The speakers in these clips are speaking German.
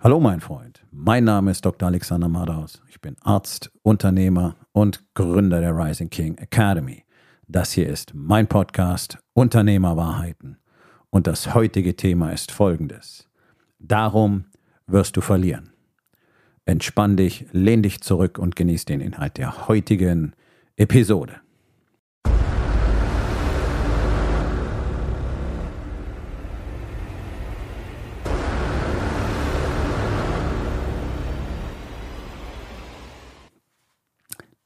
Hallo mein Freund, mein Name ist Dr. Alexander Madaus. Ich bin Arzt, Unternehmer und Gründer der Rising King Academy. Das hier ist mein Podcast Unternehmerwahrheiten und das heutige Thema ist folgendes. Darum wirst du verlieren. Entspann dich, lehn dich zurück und genieß den Inhalt der heutigen Episode.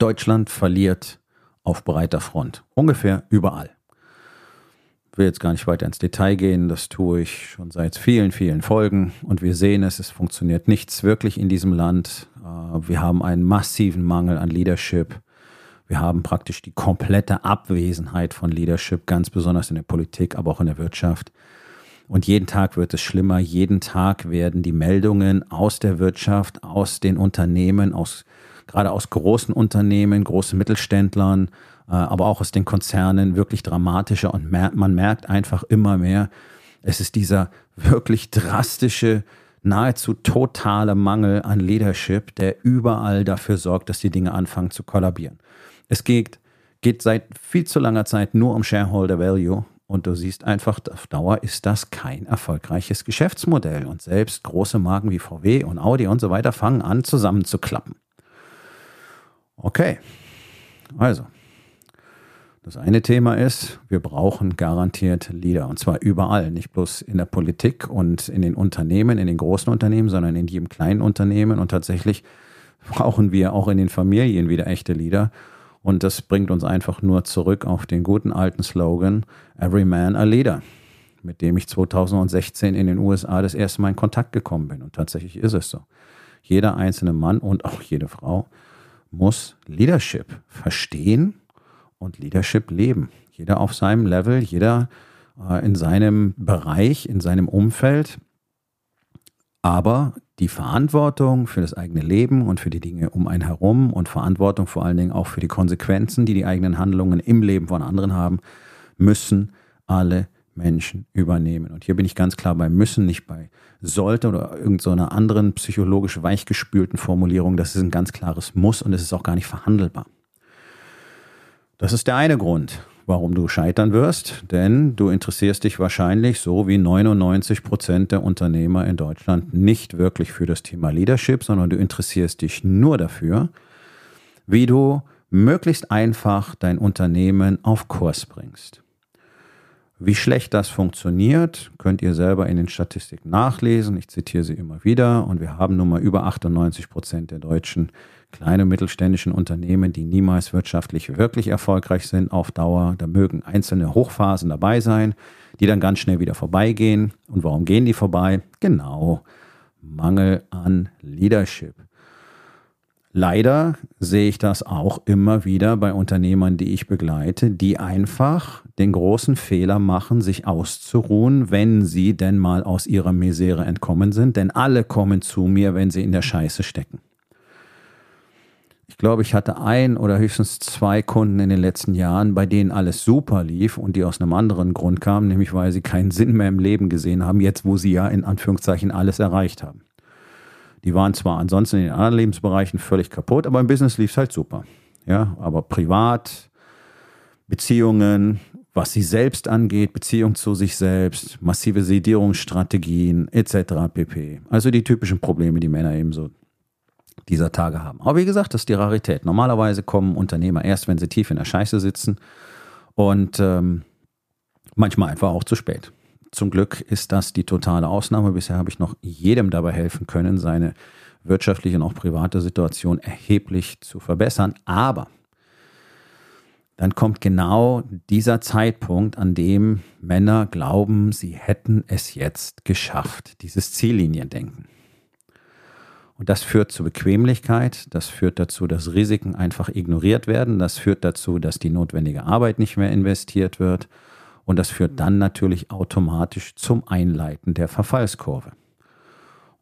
Deutschland verliert auf breiter Front. Ungefähr überall. Ich will jetzt gar nicht weiter ins Detail gehen, das tue ich schon seit vielen, vielen Folgen und wir sehen es, es funktioniert nichts wirklich in diesem Land. Äh, wir haben einen massiven Mangel an Leadership. Wir haben praktisch die komplette Abwesenheit von Leadership, ganz besonders in der Politik, aber auch in der Wirtschaft. Und jeden Tag wird es schlimmer. Jeden Tag werden die Meldungen aus der Wirtschaft, aus den Unternehmen, aus gerade aus großen Unternehmen, großen Mittelständlern, äh, aber auch aus den Konzernen wirklich dramatischer und man merkt einfach immer mehr, es ist dieser wirklich drastische, nahezu totale Mangel an Leadership, der überall dafür sorgt, dass die Dinge anfangen zu kollabieren. Es geht, geht seit viel zu langer Zeit nur um Shareholder Value und du siehst einfach, auf Dauer ist das kein erfolgreiches Geschäftsmodell. Und selbst große Marken wie VW und Audi und so weiter fangen an zusammenzuklappen. Okay, also, das eine Thema ist, wir brauchen garantiert Leader und zwar überall, nicht bloß in der Politik und in den Unternehmen, in den großen Unternehmen, sondern in jedem kleinen Unternehmen und tatsächlich brauchen wir auch in den Familien wieder echte Leader. Und das bringt uns einfach nur zurück auf den guten alten Slogan Every Man a Leader, mit dem ich 2016 in den USA das erste Mal in Kontakt gekommen bin. Und tatsächlich ist es so. Jeder einzelne Mann und auch jede Frau muss Leadership verstehen und Leadership leben. Jeder auf seinem Level, jeder äh, in seinem Bereich, in seinem Umfeld. Aber die Verantwortung für das eigene Leben und für die Dinge um einen herum und Verantwortung vor allen Dingen auch für die Konsequenzen, die die eigenen Handlungen im Leben von anderen haben, müssen alle Menschen übernehmen. Und hier bin ich ganz klar bei müssen, nicht bei sollte oder irgendeiner so anderen psychologisch weichgespülten Formulierung. Das ist ein ganz klares Muss und es ist auch gar nicht verhandelbar. Das ist der eine Grund, warum du scheitern wirst, denn du interessierst dich wahrscheinlich so wie 99 Prozent der Unternehmer in Deutschland nicht wirklich für das Thema Leadership, sondern du interessierst dich nur dafür, wie du möglichst einfach dein Unternehmen auf Kurs bringst. Wie schlecht das funktioniert, könnt ihr selber in den Statistiken nachlesen. Ich zitiere sie immer wieder. Und wir haben nun mal über 98 Prozent der deutschen kleinen und mittelständischen Unternehmen, die niemals wirtschaftlich wirklich erfolgreich sind auf Dauer. Da mögen einzelne Hochphasen dabei sein, die dann ganz schnell wieder vorbeigehen. Und warum gehen die vorbei? Genau, Mangel an Leadership. Leider sehe ich das auch immer wieder bei Unternehmern, die ich begleite, die einfach den großen Fehler machen, sich auszuruhen, wenn sie denn mal aus ihrer Misere entkommen sind. Denn alle kommen zu mir, wenn sie in der Scheiße stecken. Ich glaube, ich hatte ein oder höchstens zwei Kunden in den letzten Jahren, bei denen alles super lief und die aus einem anderen Grund kamen, nämlich weil sie keinen Sinn mehr im Leben gesehen haben, jetzt wo sie ja in Anführungszeichen alles erreicht haben. Die waren zwar ansonsten in den anderen Lebensbereichen völlig kaputt, aber im Business lief es halt super. Ja, aber privat, Beziehungen, was sie selbst angeht, Beziehung zu sich selbst, massive Sedierungsstrategien etc. pp. Also die typischen Probleme, die Männer eben so dieser Tage haben. Aber wie gesagt, das ist die Rarität. Normalerweise kommen Unternehmer erst, wenn sie tief in der Scheiße sitzen und ähm, manchmal einfach auch zu spät. Zum Glück ist das die totale Ausnahme. Bisher habe ich noch jedem dabei helfen können, seine wirtschaftliche und auch private Situation erheblich zu verbessern. Aber dann kommt genau dieser Zeitpunkt, an dem Männer glauben, sie hätten es jetzt geschafft, dieses Zielliniendenken. Und das führt zu Bequemlichkeit, das führt dazu, dass Risiken einfach ignoriert werden, das führt dazu, dass die notwendige Arbeit nicht mehr investiert wird und das führt dann natürlich automatisch zum Einleiten der Verfallskurve.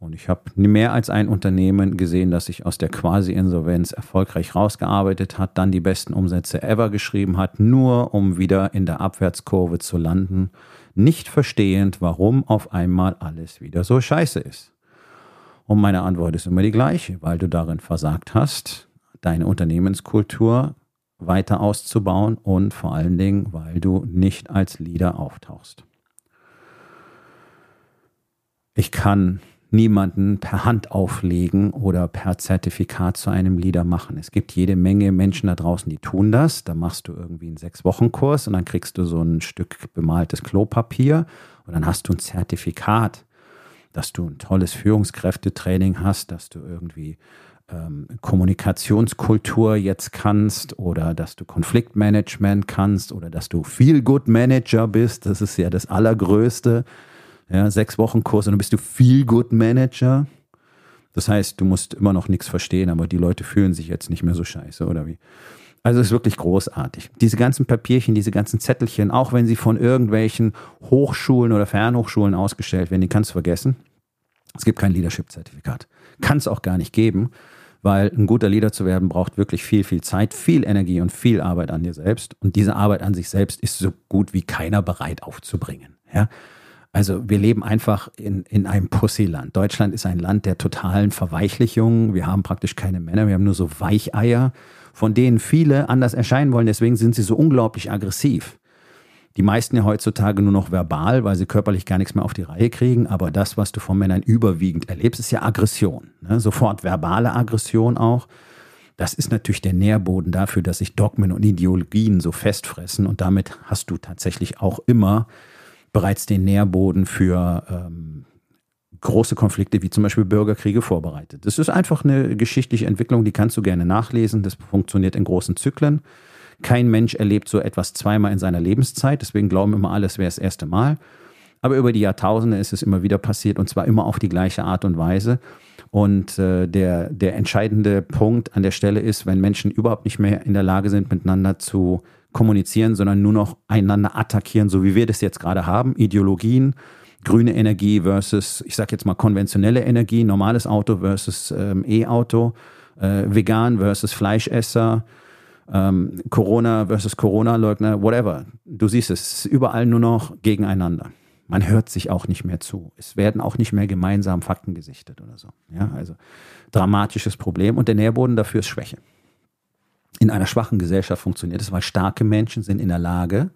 Und ich habe mehr als ein Unternehmen gesehen, das sich aus der Quasi-Insolvenz erfolgreich rausgearbeitet hat, dann die besten Umsätze ever geschrieben hat, nur um wieder in der Abwärtskurve zu landen, nicht verstehend, warum auf einmal alles wieder so scheiße ist. Und meine Antwort ist immer die gleiche, weil du darin versagt hast, deine Unternehmenskultur weiter auszubauen und vor allen Dingen, weil du nicht als Leader auftauchst. Ich kann niemanden per Hand auflegen oder per Zertifikat zu einem Leader machen. Es gibt jede Menge Menschen da draußen, die tun das. Da machst du irgendwie einen Sechs-Wochen-Kurs und dann kriegst du so ein Stück bemaltes Klopapier und dann hast du ein Zertifikat, dass du ein tolles Führungskräftetraining hast, dass du irgendwie ähm, Kommunikationskultur jetzt kannst oder dass du Konfliktmanagement kannst oder dass du Feel-Good-Manager bist. Das ist ja das Allergrößte. Ja, sechs Wochen Kurs und dann bist du Feel-Good-Manager. Das heißt, du musst immer noch nichts verstehen, aber die Leute fühlen sich jetzt nicht mehr so scheiße, oder wie? Also es ist wirklich großartig. Diese ganzen Papierchen, diese ganzen Zettelchen, auch wenn sie von irgendwelchen Hochschulen oder Fernhochschulen ausgestellt werden, die kannst du vergessen. Es gibt kein Leadership-Zertifikat. Kann es auch gar nicht geben, weil ein guter Leader zu werden braucht wirklich viel, viel Zeit, viel Energie und viel Arbeit an dir selbst. Und diese Arbeit an sich selbst ist so gut wie keiner bereit aufzubringen. Ja? Also wir leben einfach in, in einem Pussyland. Deutschland ist ein Land der totalen Verweichlichung. Wir haben praktisch keine Männer, wir haben nur so Weicheier, von denen viele anders erscheinen wollen. Deswegen sind sie so unglaublich aggressiv. Die meisten ja heutzutage nur noch verbal, weil sie körperlich gar nichts mehr auf die Reihe kriegen. Aber das, was du von Männern überwiegend erlebst, ist ja Aggression. Ne? Sofort verbale Aggression auch. Das ist natürlich der Nährboden dafür, dass sich Dogmen und Ideologien so festfressen. Und damit hast du tatsächlich auch immer bereits den Nährboden für ähm, große Konflikte wie zum Beispiel Bürgerkriege vorbereitet. Das ist einfach eine geschichtliche Entwicklung, die kannst du gerne nachlesen. Das funktioniert in großen Zyklen. Kein Mensch erlebt so etwas zweimal in seiner Lebenszeit, deswegen glauben immer alle, es wäre das erste Mal. Aber über die Jahrtausende ist es immer wieder passiert und zwar immer auf die gleiche Art und Weise. Und äh, der, der entscheidende Punkt an der Stelle ist, wenn Menschen überhaupt nicht mehr in der Lage sind, miteinander zu kommunizieren, sondern nur noch einander attackieren, so wie wir das jetzt gerade haben. Ideologien, grüne Energie versus, ich sage jetzt mal, konventionelle Energie, normales Auto versus ähm, E-Auto, äh, vegan versus Fleischesser, ähm, Corona versus Corona-Leugner, whatever. Du siehst es, es ist überall nur noch gegeneinander. Man hört sich auch nicht mehr zu. Es werden auch nicht mehr gemeinsam Fakten gesichtet oder so. Ja, also dramatisches Problem und der Nährboden dafür ist Schwäche. In einer schwachen Gesellschaft funktioniert es, weil starke Menschen sind in der Lage,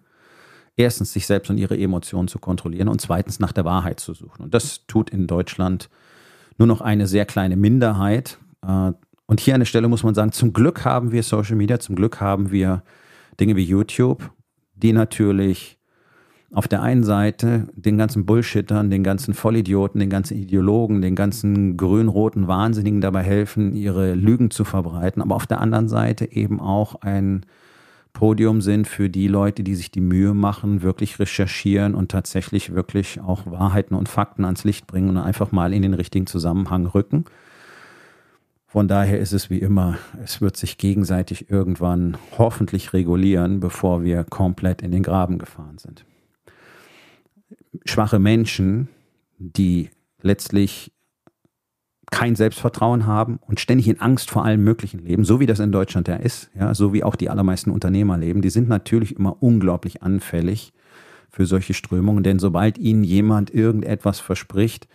erstens sich selbst und ihre Emotionen zu kontrollieren und zweitens nach der Wahrheit zu suchen. Und das tut in Deutschland nur noch eine sehr kleine Minderheit. Äh, und hier an der Stelle muss man sagen, zum Glück haben wir Social Media, zum Glück haben wir Dinge wie YouTube, die natürlich auf der einen Seite den ganzen Bullshittern, den ganzen Vollidioten, den ganzen Ideologen, den ganzen grün-roten Wahnsinnigen dabei helfen, ihre Lügen zu verbreiten, aber auf der anderen Seite eben auch ein Podium sind für die Leute, die sich die Mühe machen, wirklich recherchieren und tatsächlich wirklich auch Wahrheiten und Fakten ans Licht bringen und einfach mal in den richtigen Zusammenhang rücken. Von daher ist es wie immer, es wird sich gegenseitig irgendwann hoffentlich regulieren, bevor wir komplett in den Graben gefahren sind. Schwache Menschen, die letztlich kein Selbstvertrauen haben und ständig in Angst vor allem Möglichen leben, so wie das in Deutschland ja ist, ja, so wie auch die allermeisten Unternehmer leben, die sind natürlich immer unglaublich anfällig für solche Strömungen, denn sobald ihnen jemand irgendetwas verspricht,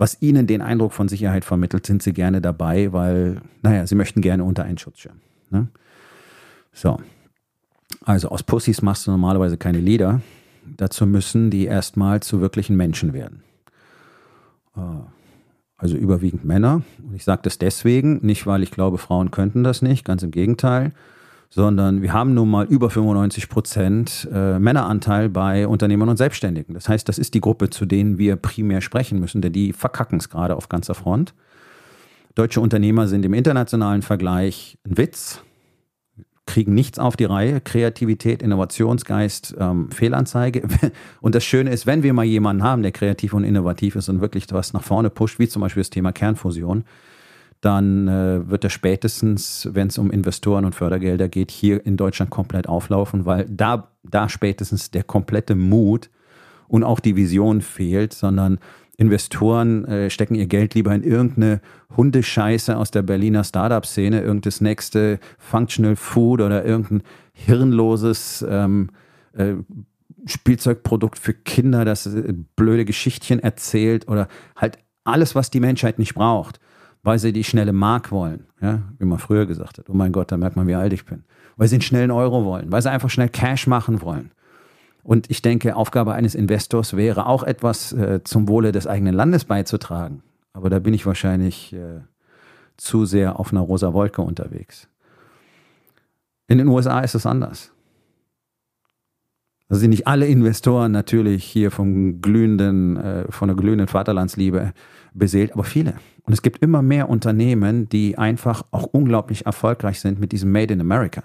was ihnen den Eindruck von Sicherheit vermittelt, sind sie gerne dabei, weil, naja, sie möchten gerne unter einen Schutzschirm. Ne? So. Also aus Pussys machst du normalerweise keine Lieder. Dazu müssen die erstmal zu wirklichen Menschen werden. Äh, also überwiegend Männer. Und ich sage das deswegen, nicht weil ich glaube, Frauen könnten das nicht, ganz im Gegenteil sondern wir haben nun mal über 95 Prozent äh, Männeranteil bei Unternehmern und Selbstständigen. Das heißt, das ist die Gruppe, zu denen wir primär sprechen müssen, denn die verkacken es gerade auf ganzer Front. Deutsche Unternehmer sind im internationalen Vergleich ein Witz, kriegen nichts auf die Reihe. Kreativität, Innovationsgeist, ähm, Fehlanzeige. Und das Schöne ist, wenn wir mal jemanden haben, der kreativ und innovativ ist und wirklich was nach vorne pusht, wie zum Beispiel das Thema Kernfusion, dann äh, wird er spätestens, wenn es um Investoren und Fördergelder geht, hier in Deutschland komplett auflaufen, weil da, da spätestens der komplette Mut und auch die Vision fehlt, sondern Investoren äh, stecken ihr Geld lieber in irgendeine Hundescheiße aus der Berliner Startup-Szene, irgendein nächste Functional Food oder irgendein hirnloses ähm, äh, Spielzeugprodukt für Kinder, das äh, blöde Geschichtchen erzählt oder halt alles, was die Menschheit nicht braucht, weil sie die schnelle Mark wollen, ja, wie man früher gesagt hat. Oh mein Gott, da merkt man, wie alt ich bin. Weil sie einen schnellen Euro wollen, weil sie einfach schnell Cash machen wollen. Und ich denke, Aufgabe eines Investors wäre auch etwas äh, zum Wohle des eigenen Landes beizutragen. Aber da bin ich wahrscheinlich äh, zu sehr auf einer rosa Wolke unterwegs. In den USA ist es anders. Da sind nicht alle Investoren natürlich hier vom glühenden, äh, von der glühenden Vaterlandsliebe beseelt, aber viele. Und es gibt immer mehr Unternehmen, die einfach auch unglaublich erfolgreich sind mit diesem Made in America.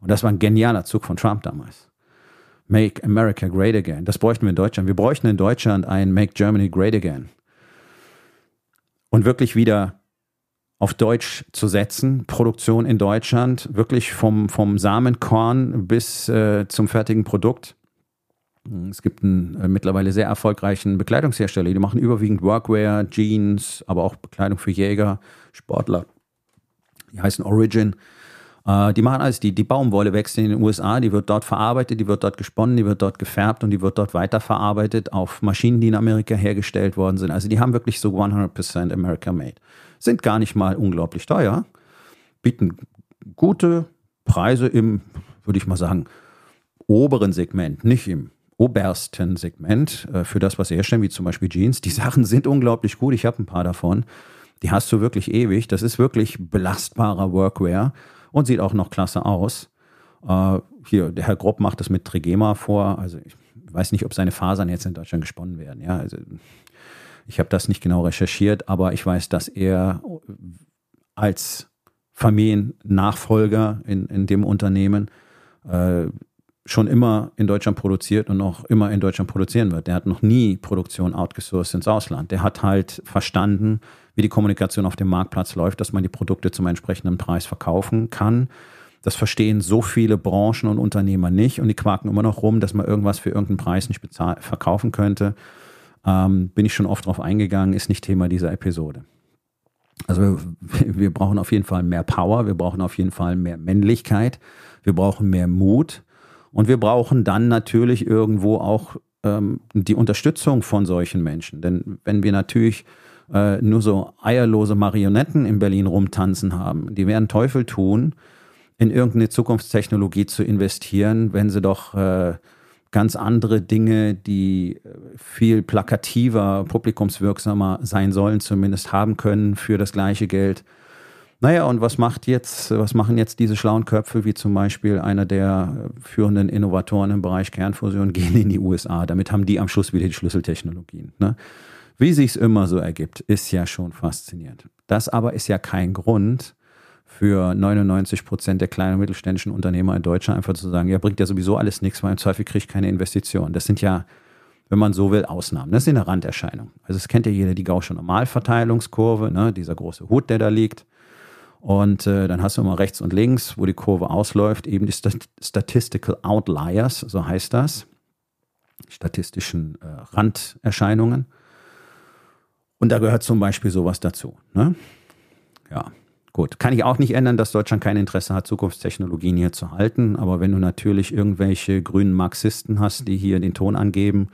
Und das war ein genialer Zug von Trump damals. Make America Great Again. Das bräuchten wir in Deutschland. Wir bräuchten in Deutschland ein Make Germany Great Again. Und wirklich wieder auf Deutsch zu setzen, Produktion in Deutschland, wirklich vom, vom Samenkorn bis äh, zum fertigen Produkt. Es gibt einen äh, mittlerweile sehr erfolgreichen Bekleidungshersteller, die machen überwiegend Workwear, Jeans, aber auch Bekleidung für Jäger, Sportler. Die heißen Origin. Äh, die machen alles, die, die Baumwolle wächst in den USA, die wird dort verarbeitet, die wird dort gesponnen, die wird dort gefärbt und die wird dort weiterverarbeitet auf Maschinen, die in Amerika hergestellt worden sind. Also die haben wirklich so 100% America made. Sind gar nicht mal unglaublich teuer, bieten gute Preise im, würde ich mal sagen, oberen Segment, nicht im obersten Segment äh, für das, was sie herstellen, wie zum Beispiel Jeans. Die Sachen sind unglaublich gut. Ich habe ein paar davon. Die hast du wirklich ewig. Das ist wirklich belastbarer Workwear und sieht auch noch klasse aus. Äh, hier, der Herr Grob macht das mit Trigema vor. Also ich weiß nicht, ob seine Fasern jetzt in Deutschland gesponnen werden. Ja, also ich habe das nicht genau recherchiert, aber ich weiß, dass er als Familiennachfolger in, in dem Unternehmen äh, schon immer in Deutschland produziert und auch immer in Deutschland produzieren wird. Der hat noch nie Produktion outgesourced ins Ausland. Der hat halt verstanden, wie die Kommunikation auf dem Marktplatz läuft, dass man die Produkte zum entsprechenden Preis verkaufen kann. Das verstehen so viele Branchen und Unternehmer nicht und die quaken immer noch rum, dass man irgendwas für irgendeinen Preis nicht verkaufen könnte. Ähm, bin ich schon oft drauf eingegangen, ist nicht Thema dieser Episode. Also wir, wir brauchen auf jeden Fall mehr Power, wir brauchen auf jeden Fall mehr Männlichkeit, wir brauchen mehr Mut und wir brauchen dann natürlich irgendwo auch ähm, die Unterstützung von solchen Menschen. Denn wenn wir natürlich äh, nur so eierlose Marionetten in Berlin rumtanzen haben, die werden Teufel tun, in irgendeine Zukunftstechnologie zu investieren, wenn sie doch äh, ganz andere Dinge, die äh, viel plakativer, publikumswirksamer sein sollen, zumindest haben können für das gleiche Geld naja, und was macht jetzt, was machen jetzt diese schlauen Köpfe, wie zum Beispiel einer der führenden Innovatoren im Bereich Kernfusion, gehen in die USA. Damit haben die am Schluss wieder die Schlüsseltechnologien. Ne? Wie sich's immer so ergibt, ist ja schon faszinierend. Das aber ist ja kein Grund für 99 Prozent der kleinen und mittelständischen Unternehmer in Deutschland einfach zu sagen, ja, bringt ja sowieso alles nichts, weil im Zweifel kriege ich keine Investition. Das sind ja, wenn man so will, Ausnahmen. Das ist eine Randerscheinung. Also es kennt ja jeder die Gaußsche Normalverteilungskurve, ne? dieser große Hut, der da liegt. Und äh, dann hast du immer rechts und links, wo die Kurve ausläuft, eben die Stat Statistical Outliers, so heißt das. Statistischen äh, Randerscheinungen. Und da gehört zum Beispiel sowas dazu. Ne? Ja, gut. Kann ich auch nicht ändern, dass Deutschland kein Interesse hat, Zukunftstechnologien hier zu halten. Aber wenn du natürlich irgendwelche grünen Marxisten hast, die hier den Ton angeben,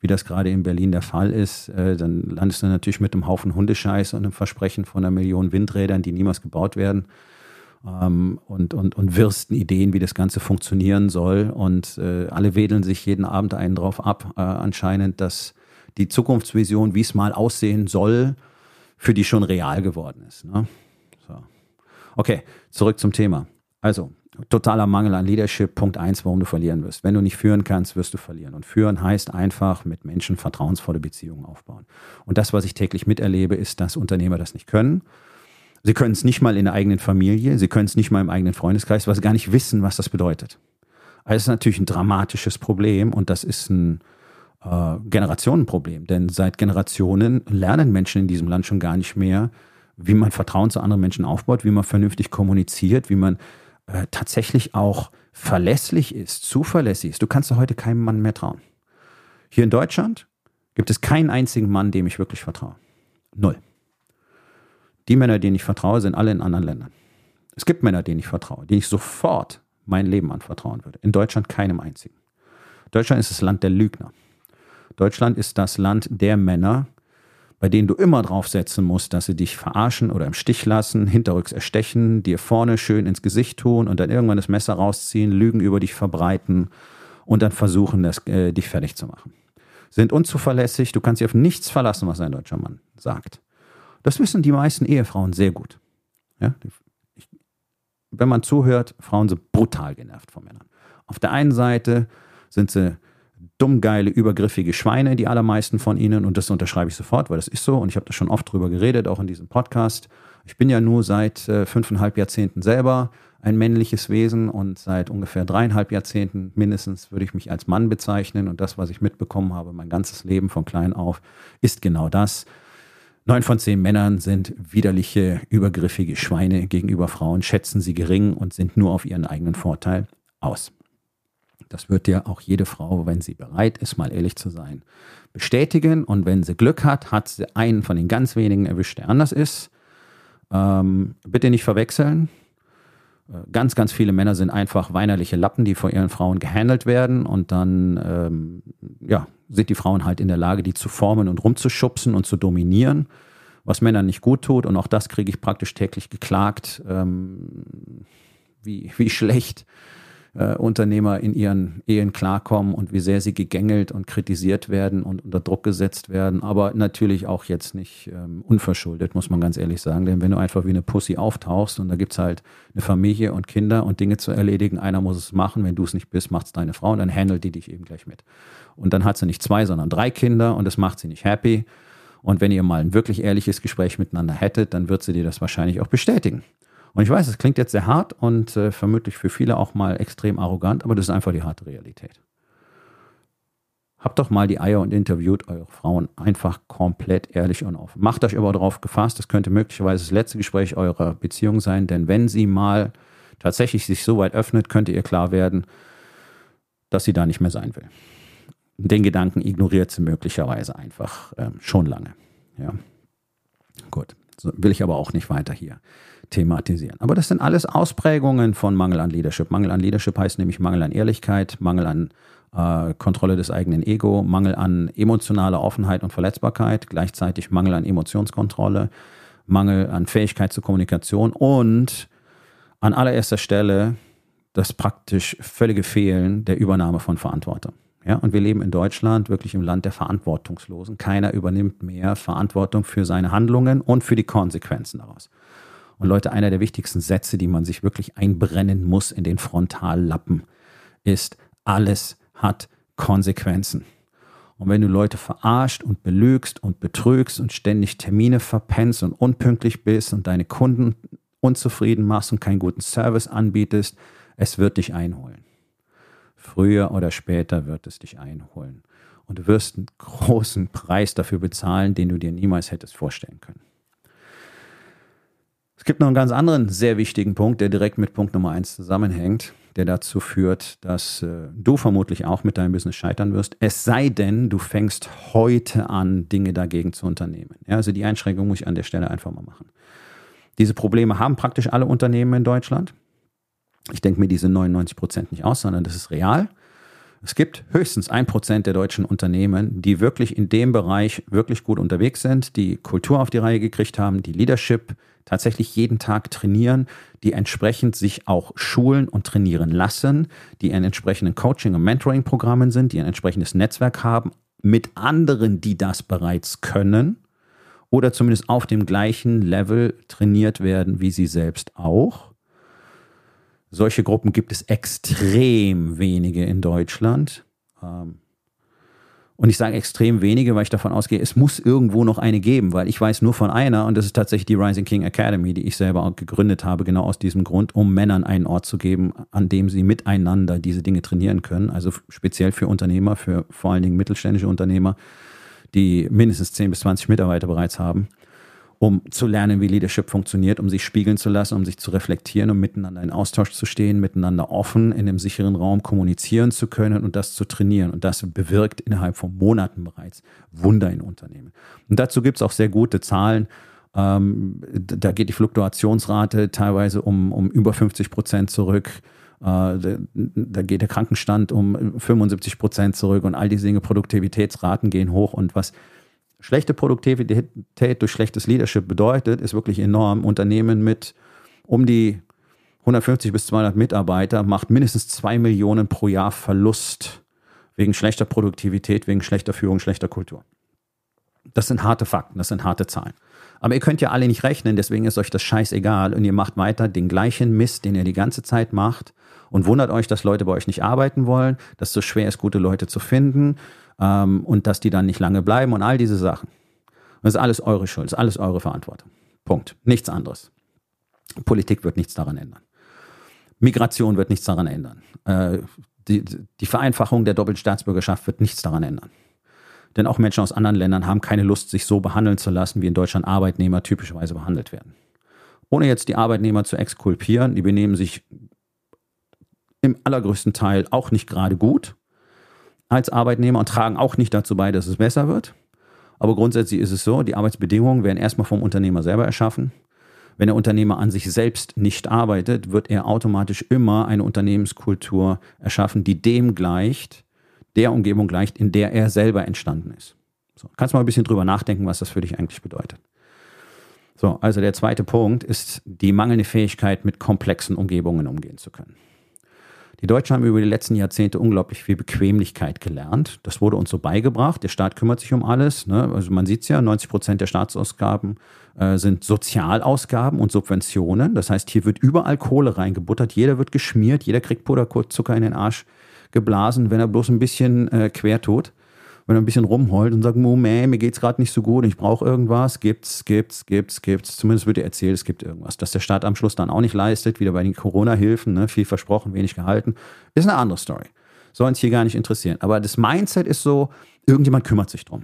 wie das gerade in Berlin der Fall ist, äh, dann landest du natürlich mit einem Haufen Hundescheiß und einem Versprechen von einer Million Windrädern, die niemals gebaut werden. Ähm, und, und, und wirsten Ideen, wie das Ganze funktionieren soll. Und äh, alle wedeln sich jeden Abend einen drauf ab, äh, anscheinend, dass die Zukunftsvision, wie es mal aussehen soll, für die schon real geworden ist. Ne? So. Okay, zurück zum Thema. Also, totaler Mangel an Leadership. Punkt eins, warum du verlieren wirst. Wenn du nicht führen kannst, wirst du verlieren. Und führen heißt einfach mit Menschen vertrauensvolle Beziehungen aufbauen. Und das, was ich täglich miterlebe, ist, dass Unternehmer das nicht können. Sie können es nicht mal in der eigenen Familie, sie können es nicht mal im eigenen Freundeskreis, weil sie gar nicht wissen, was das bedeutet. Also es ist natürlich ein dramatisches Problem und das ist ein äh, Generationenproblem. Denn seit Generationen lernen Menschen in diesem Land schon gar nicht mehr, wie man Vertrauen zu anderen Menschen aufbaut, wie man vernünftig kommuniziert, wie man äh, tatsächlich auch verlässlich ist, zuverlässig ist. Du kannst heute keinem Mann mehr trauen. Hier in Deutschland gibt es keinen einzigen Mann, dem ich wirklich vertraue. Null. Die Männer, denen ich vertraue, sind alle in anderen Ländern. Es gibt Männer, denen ich vertraue, denen ich sofort mein Leben anvertrauen würde. In Deutschland keinem einzigen. Deutschland ist das Land der Lügner. Deutschland ist das Land der Männer, bei denen du immer draufsetzen musst, dass sie dich verarschen oder im Stich lassen, hinterrücks erstechen, dir vorne schön ins Gesicht tun und dann irgendwann das Messer rausziehen, Lügen über dich verbreiten und dann versuchen, das, äh, dich fertig zu machen. Sind unzuverlässig, du kannst dich auf nichts verlassen, was ein deutscher Mann sagt. Das wissen die meisten Ehefrauen sehr gut. Ja? Ich, wenn man zuhört, Frauen sind brutal genervt von Männern. Auf der einen Seite sind sie dummgeile, übergriffige Schweine, die allermeisten von ihnen. Und das unterschreibe ich sofort, weil das ist so. Und ich habe da schon oft drüber geredet, auch in diesem Podcast. Ich bin ja nur seit äh, fünfeinhalb Jahrzehnten selber ein männliches Wesen und seit ungefähr dreieinhalb Jahrzehnten mindestens würde ich mich als Mann bezeichnen. Und das, was ich mitbekommen habe, mein ganzes Leben von klein auf, ist genau das. Neun von zehn Männern sind widerliche, übergriffige Schweine gegenüber Frauen, schätzen sie gering und sind nur auf ihren eigenen Vorteil aus. Das wird dir auch jede Frau, wenn sie bereit ist, mal ehrlich zu sein, bestätigen. Und wenn sie Glück hat, hat sie einen von den ganz wenigen erwischt, der anders ist. Ähm, bitte nicht verwechseln. Äh, ganz, ganz viele Männer sind einfach weinerliche Lappen, die vor ihren Frauen gehandelt werden. Und dann ähm, ja, sind die Frauen halt in der Lage, die zu formen und rumzuschubsen und zu dominieren, was Männern nicht gut tut. Und auch das kriege ich praktisch täglich geklagt, ähm, wie, wie schlecht äh, Unternehmer in ihren Ehen klarkommen und wie sehr sie gegängelt und kritisiert werden und unter Druck gesetzt werden. Aber natürlich auch jetzt nicht ähm, unverschuldet, muss man ganz ehrlich sagen. Denn wenn du einfach wie eine Pussy auftauchst und da gibt es halt eine Familie und Kinder und Dinge zu erledigen, einer muss es machen. Wenn du es nicht bist, macht es deine Frau und dann handelt die dich eben gleich mit. Und dann hat sie nicht zwei, sondern drei Kinder und das macht sie nicht happy. Und wenn ihr mal ein wirklich ehrliches Gespräch miteinander hättet, dann wird sie dir das wahrscheinlich auch bestätigen. Und ich weiß, es klingt jetzt sehr hart und äh, vermutlich für viele auch mal extrem arrogant, aber das ist einfach die harte Realität. Habt doch mal die Eier und interviewt eure Frauen einfach komplett ehrlich und offen. Macht euch aber darauf gefasst, das könnte möglicherweise das letzte Gespräch eurer Beziehung sein, denn wenn sie mal tatsächlich sich so weit öffnet, könnte ihr klar werden, dass sie da nicht mehr sein will. Den Gedanken ignoriert sie möglicherweise einfach ähm, schon lange. Ja. Gut, so will ich aber auch nicht weiter hier thematisieren. Aber das sind alles Ausprägungen von Mangel an Leadership. Mangel an Leadership heißt nämlich Mangel an Ehrlichkeit, Mangel an äh, Kontrolle des eigenen Ego, Mangel an emotionaler Offenheit und Verletzbarkeit, gleichzeitig Mangel an Emotionskontrolle, Mangel an Fähigkeit zur Kommunikation und an allererster Stelle das praktisch völlige Fehlen der Übernahme von Verantwortung. Ja, und wir leben in Deutschland wirklich im Land der Verantwortungslosen. Keiner übernimmt mehr Verantwortung für seine Handlungen und für die Konsequenzen daraus. Und Leute, einer der wichtigsten Sätze, die man sich wirklich einbrennen muss in den Frontallappen, ist, alles hat Konsequenzen. Und wenn du Leute verarscht und belügst und betrügst und ständig Termine verpennst und unpünktlich bist und deine Kunden unzufrieden machst und keinen guten Service anbietest, es wird dich einholen. Früher oder später wird es dich einholen. Und du wirst einen großen Preis dafür bezahlen, den du dir niemals hättest vorstellen können. Es gibt noch einen ganz anderen sehr wichtigen Punkt, der direkt mit Punkt Nummer eins zusammenhängt, der dazu führt, dass äh, du vermutlich auch mit deinem Business scheitern wirst. Es sei denn, du fängst heute an, Dinge dagegen zu unternehmen. Ja, also die Einschränkung muss ich an der Stelle einfach mal machen. Diese Probleme haben praktisch alle Unternehmen in Deutschland. Ich denke mir diese 99 Prozent nicht aus, sondern das ist real. Es gibt höchstens ein Prozent der deutschen Unternehmen, die wirklich in dem Bereich wirklich gut unterwegs sind, die Kultur auf die Reihe gekriegt haben, die Leadership tatsächlich jeden Tag trainieren, die entsprechend sich auch schulen und trainieren lassen, die in entsprechenden Coaching- und Mentoring-Programmen sind, die ein entsprechendes Netzwerk haben mit anderen, die das bereits können oder zumindest auf dem gleichen Level trainiert werden wie sie selbst auch solche Gruppen gibt es extrem wenige in Deutschland. Ähm, und ich sage extrem wenige, weil ich davon ausgehe, es muss irgendwo noch eine geben, weil ich weiß nur von einer und das ist tatsächlich die Rising King Academy, die ich selber auch gegründet habe, genau aus diesem Grund, um Männern einen Ort zu geben, an dem sie miteinander diese Dinge trainieren können. Also speziell für Unternehmer, für vor allen Dingen mittelständische Unternehmer, die mindestens 10 bis 20 Mitarbeiter bereits haben um zu lernen, wie Leadership funktioniert, um sich spiegeln zu lassen, um sich zu reflektieren, um miteinander in Austausch zu stehen, miteinander offen in einem sicheren Raum kommunizieren zu können und das zu trainieren. Und das bewirkt innerhalb von Monaten bereits Wunder in Unternehmen. Und dazu gibt es auch sehr gute Zahlen. Ähm, da geht die Fluktuationsrate teilweise um, um über 50 Prozent zurück. Äh, da, da, geht der Krankenstand um 75 Prozent zurück und all diese Dinge, Produktivitätsraten gehen hoch. Und was Schlechte Produktivität durch schlechtes Leadership bedeutet, ist wirklich enorm. Unternehmen mit um die 150 bis 200 Mitarbeiter macht mindestens 2 Millionen pro Jahr Verlust wegen schlechter Produktivität, wegen schlechter Führung, schlechter Kultur. Das sind harte Fakten, das sind harte Zahlen. Aber ihr könnt ja alle nicht rechnen, deswegen ist euch das scheißegal und ihr macht weiter den gleichen Mist, den ihr die ganze Zeit macht und wundert euch, dass Leute bei euch nicht arbeiten wollen, dass es so schwer ist, gute Leute zu finden ähm, und dass die dann nicht lange bleiben und all diese Sachen. das ist alles eure Schuld, das ist alles eure Verantwortung. Punkt. Nichts anderes. Politik wird nichts daran ändern. Migration wird nichts daran ändern. Äh, die, die Vereinfachung der doppelten Staatsbürgerschaft wird nichts daran ändern. Denn auch Menschen aus anderen Ländern haben keine Lust, sich so behandeln zu lassen, wie in Deutschland Arbeitnehmer typischerweise behandelt werden. Ohne jetzt die Arbeitnehmer zu exkulpieren, die benehmen sich im allergrößten Teil auch nicht gerade gut als Arbeitnehmer und tragen auch nicht dazu bei, dass es besser wird. Aber grundsätzlich ist es so, die Arbeitsbedingungen werden erstmal vom Unternehmer selber erschaffen. Wenn der Unternehmer an sich selbst nicht arbeitet, wird er automatisch immer eine Unternehmenskultur erschaffen, die dem gleicht, der Umgebung gleicht, in der er selber entstanden ist. So, kannst mal ein bisschen drüber nachdenken, was das für dich eigentlich bedeutet. So, also der zweite Punkt ist die mangelnde Fähigkeit, mit komplexen Umgebungen umgehen zu können. Die Deutschen haben über die letzten Jahrzehnte unglaublich viel Bequemlichkeit gelernt. Das wurde uns so beigebracht. Der Staat kümmert sich um alles. Ne? Also man sieht es ja, 90 Prozent der Staatsausgaben äh, sind Sozialausgaben und Subventionen. Das heißt, hier wird überall Kohle reingebuttert. Jeder wird geschmiert. Jeder kriegt Puderzucker in den Arsch geblasen, wenn er bloß ein bisschen äh, quer tut wenn er ein bisschen rumheult und sagt, Moment, mir geht's gerade nicht so gut, ich brauche irgendwas, gibt's, gibt's, gibt's, gibt's. Zumindest wird dir erzählt, es gibt irgendwas. Dass der Staat am Schluss dann auch nicht leistet, wieder bei den Corona-Hilfen, ne? viel versprochen, wenig gehalten, ist eine andere Story. Soll uns hier gar nicht interessieren. Aber das Mindset ist so, irgendjemand kümmert sich drum.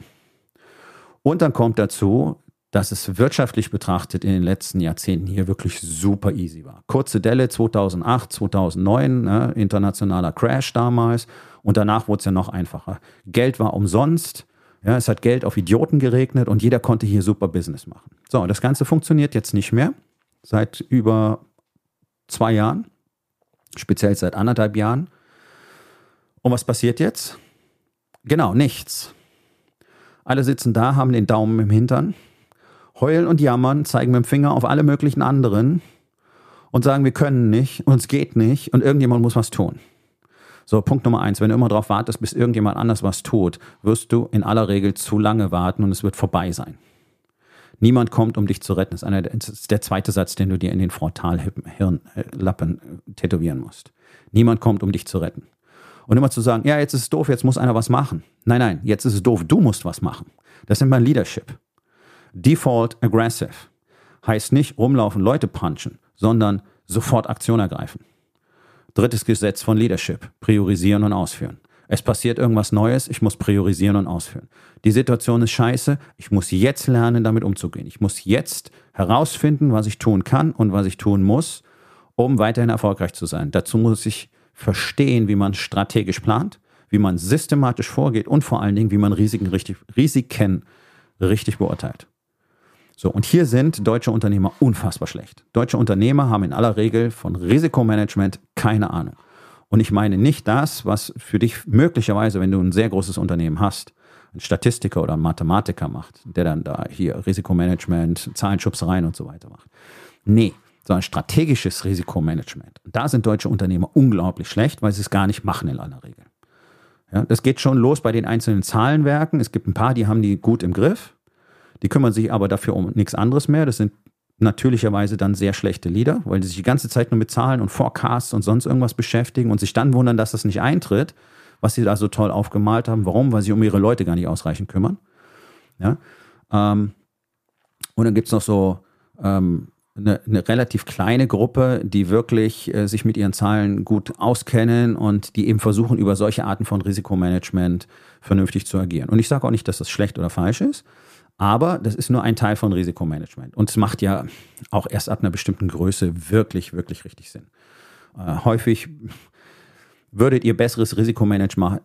Und dann kommt dazu, dass es wirtschaftlich betrachtet in den letzten Jahrzehnten hier wirklich super easy war. Kurze Delle 2008, 2009, ne, internationaler Crash damals und danach wurde es ja noch einfacher. Geld war umsonst. Ja, es hat Geld auf Idioten geregnet und jeder konnte hier super Business machen. So, das Ganze funktioniert jetzt nicht mehr. Seit über zwei Jahren. Speziell seit anderthalb Jahren. Und was passiert jetzt? Genau, nichts. Alle sitzen da, haben den Daumen im Hintern, heulen und jammern, zeigen mit dem Finger auf alle möglichen anderen und sagen, wir können nicht, uns geht nicht und irgendjemand muss was tun. So, Punkt Nummer eins, wenn du immer darauf wartest, bis irgendjemand anders was tut, wirst du in aller Regel zu lange warten und es wird vorbei sein. Niemand kommt, um dich zu retten. Das ist, einer, das ist der zweite Satz, den du dir in den Frontalhirnlappen äh, tätowieren musst. Niemand kommt, um dich zu retten. Und immer zu sagen, ja, jetzt ist es doof, jetzt muss einer was machen. Nein, nein, jetzt ist es doof, du musst was machen. Das nennt man Leadership. Default aggressive heißt nicht rumlaufen, Leute punchen, sondern sofort Aktion ergreifen. Drittes Gesetz von Leadership. Priorisieren und ausführen. Es passiert irgendwas Neues, ich muss priorisieren und ausführen. Die Situation ist scheiße, ich muss jetzt lernen, damit umzugehen. Ich muss jetzt herausfinden, was ich tun kann und was ich tun muss, um weiterhin erfolgreich zu sein. Dazu muss ich verstehen, wie man strategisch plant, wie man systematisch vorgeht und vor allen Dingen, wie man Risiken richtig, Risiken richtig beurteilt. So, und hier sind deutsche Unternehmer unfassbar schlecht. Deutsche Unternehmer haben in aller Regel von Risikomanagement keine Ahnung. Und ich meine nicht das, was für dich möglicherweise, wenn du ein sehr großes Unternehmen hast, ein Statistiker oder ein Mathematiker macht, der dann da hier Risikomanagement, Zahlenschubsereien und so weiter macht. Nee, sondern strategisches Risikomanagement. Und da sind deutsche Unternehmer unglaublich schlecht, weil sie es gar nicht machen in aller Regel. Ja, das geht schon los bei den einzelnen Zahlenwerken. Es gibt ein paar, die haben die gut im Griff. Die kümmern sich aber dafür um nichts anderes mehr. Das sind natürlicherweise dann sehr schlechte Lieder, weil die sich die ganze Zeit nur mit Zahlen und Forecasts und sonst irgendwas beschäftigen und sich dann wundern, dass das nicht eintritt, was sie da so toll aufgemalt haben. Warum? Weil sie um ihre Leute gar nicht ausreichend kümmern. Ja? Ähm, und dann gibt es noch so ähm, eine, eine, relativ kleine Gruppe, die wirklich äh, sich mit ihren Zahlen gut auskennen und die eben versuchen, über solche Arten von Risikomanagement vernünftig zu agieren. Und ich sage auch nicht, dass das schlecht oder falsch ist. Aber das ist nur ein Teil von Risikomanagement. Und es macht ja auch erst ab einer bestimmten Größe wirklich, wirklich richtig Sinn. Äh, häufig würdet ihr besseres Risikomanagement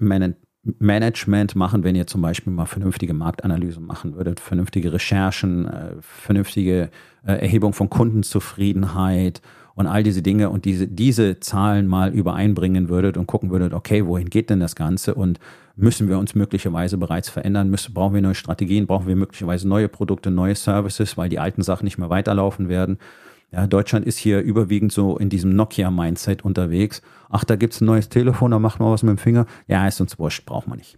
machen, wenn ihr zum Beispiel mal vernünftige Marktanalysen machen würdet, vernünftige Recherchen, äh, vernünftige äh, Erhebung von Kundenzufriedenheit und all diese Dinge und diese, diese Zahlen mal übereinbringen würdet und gucken würdet, okay, wohin geht denn das Ganze und müssen wir uns möglicherweise bereits verändern, müssen, brauchen wir neue Strategien, brauchen wir möglicherweise neue Produkte, neue Services, weil die alten Sachen nicht mehr weiterlaufen werden. Ja, Deutschland ist hier überwiegend so in diesem Nokia-Mindset unterwegs. Ach, da gibt's ein neues Telefon, da macht man was mit dem Finger. Ja, ist uns wurscht, braucht man nicht.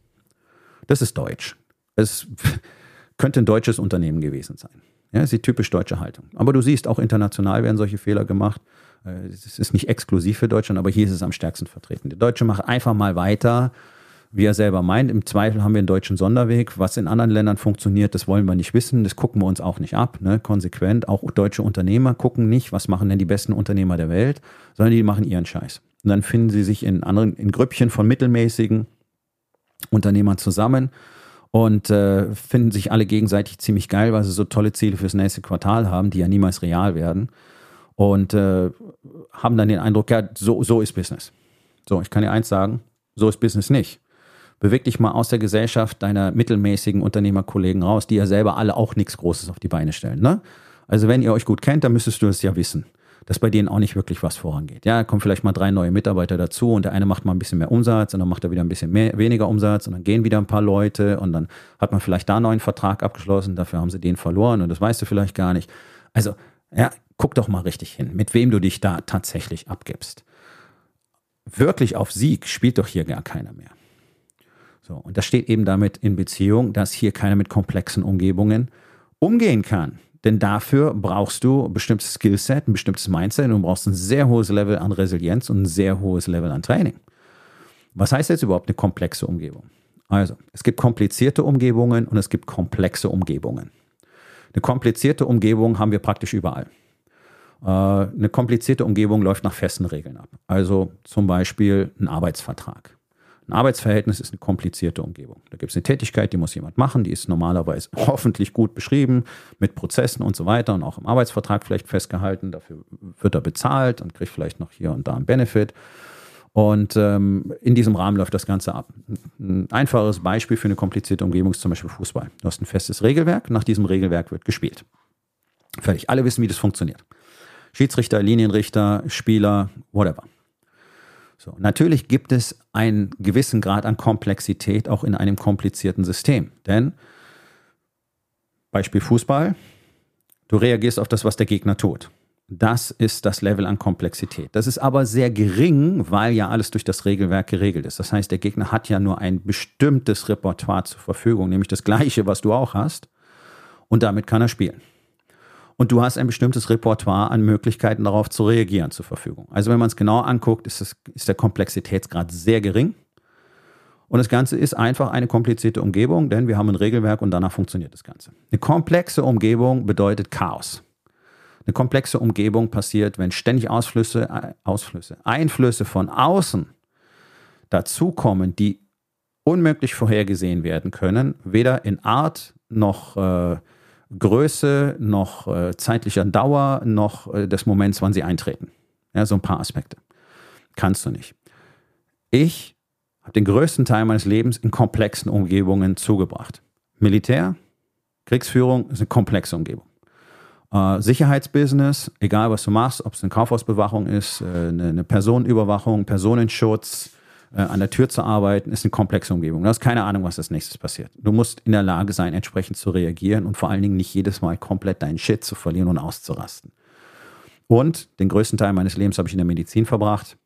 Das ist deutsch. Es könnte ein deutsches Unternehmen gewesen sein. Ja, das ist die typisch deutsche Haltung. Aber du siehst, auch international werden solche Fehler gemacht. Äh, es ist nicht exklusiv für Deutschland, aber hier ist es am stärksten vertreten. Der Deutsche macht einfach mal weiter, wie er selber meint. Im Zweifel haben wir einen deutschen Sonderweg. Was in anderen Ländern funktioniert, das wollen wir nicht wissen. Das gucken wir uns auch nicht ab. Ne? Konsequent. Auch deutsche Unternehmer gucken nicht, was machen denn die besten Unternehmer der Welt, sondern die machen ihren Scheiß. Und dann finden sie sich in anderen, in Grüppchen von mittelmäßigen Unternehmern zusammen und äh, finden sich alle gegenseitig ziemlich geil, weil sie so tolle Ziele fürs nächste Quartal haben, die ja niemals real werden. Und äh, haben dann den Eindruck, ja, so, so ist Business. So, ich kann dir eins sagen, so ist Business nicht. Beweg dich mal aus der Gesellschaft deiner mittelmäßigen Unternehmerkollegen raus, die ja selber alle auch nichts Großes auf die Beine stellen. Ne? Also wenn ihr euch gut kennt, dann müsstest du es ja wissen dass bei denen auch nicht wirklich was vorangeht. Ja, kommen vielleicht mal drei neue Mitarbeiter dazu und der eine macht mal ein bisschen mehr Umsatz und dann macht er wieder ein bisschen mehr, weniger Umsatz und dann gehen wieder ein paar Leute und dann hat man vielleicht da einen neuen Vertrag abgeschlossen, dafür haben sie den verloren und das weißt du vielleicht gar nicht. Also, ja, guck doch mal richtig hin, mit wem du dich da tatsächlich abgibst. Wirklich auf Sieg spielt doch hier gar keiner mehr. So, und das steht eben damit in Beziehung, dass hier keiner mit komplexen Umgebungen umgehen kann. Denn dafür brauchst du ein bestimmtes Skillset, ein bestimmtes Mindset und du brauchst ein sehr hohes Level an Resilienz und ein sehr hohes Level an Training. Was heißt jetzt überhaupt eine komplexe Umgebung? Also, es gibt komplizierte Umgebungen und es gibt komplexe Umgebungen. Eine komplizierte Umgebung haben wir praktisch überall. Äh, eine komplizierte Umgebung läuft nach festen Regeln ab. Also zum Beispiel ein Arbeitsvertrag. Ein Arbeitsverhältnis ist eine komplizierte Umgebung. Da gibt es eine Tätigkeit, die muss jemand machen, die ist normalerweise hoffentlich gut beschrieben mit Prozessen und so weiter und auch im Arbeitsvertrag vielleicht festgehalten. Dafür wird er bezahlt und kriegt vielleicht noch hier und da einen Benefit. Und ähm, in diesem Rahmen läuft das Ganze ab. Ein einfaches Beispiel für eine komplizierte Umgebung ist zum Beispiel Fußball. Du hast ein festes Regelwerk, nach diesem Regelwerk wird gespielt. Fertig. Alle wissen, wie das funktioniert. Schiedsrichter, Linienrichter, Spieler, whatever. So, natürlich gibt es einen gewissen Grad an Komplexität auch in einem komplizierten System. Denn Beispiel Fußball, du reagierst auf das, was der Gegner tut. Das ist das Level an Komplexität. Das ist aber sehr gering, weil ja alles durch das Regelwerk geregelt ist. Das heißt, der Gegner hat ja nur ein bestimmtes Repertoire zur Verfügung, nämlich das gleiche, was du auch hast. Und damit kann er spielen und du hast ein bestimmtes Repertoire an Möglichkeiten darauf zu reagieren zur Verfügung. Also wenn man es genau anguckt, ist, es, ist der Komplexitätsgrad sehr gering. Und das Ganze ist einfach eine komplizierte Umgebung, denn wir haben ein Regelwerk und danach funktioniert das Ganze. Eine komplexe Umgebung bedeutet Chaos. Eine komplexe Umgebung passiert, wenn ständig Ausflüsse, äh, Ausflüsse, Einflüsse von außen dazukommen, die unmöglich vorhergesehen werden können, weder in Art noch äh, Größe, noch äh, zeitlicher Dauer, noch äh, des Moments, wann sie eintreten. Ja, so ein paar Aspekte. Kannst du nicht. Ich habe den größten Teil meines Lebens in komplexen Umgebungen zugebracht. Militär, Kriegsführung ist eine komplexe Umgebung. Äh, Sicherheitsbusiness, egal was du machst, ob es eine Kaufhausbewachung ist, äh, eine, eine Personenüberwachung, Personenschutz, äh, an der Tür zu arbeiten, ist eine komplexe Umgebung. Du hast keine Ahnung, was als nächstes passiert. Du musst in der Lage sein, entsprechend zu reagieren und vor allen Dingen nicht jedes Mal komplett deinen Shit zu verlieren und auszurasten. Und den größten Teil meines Lebens habe ich in der Medizin verbracht.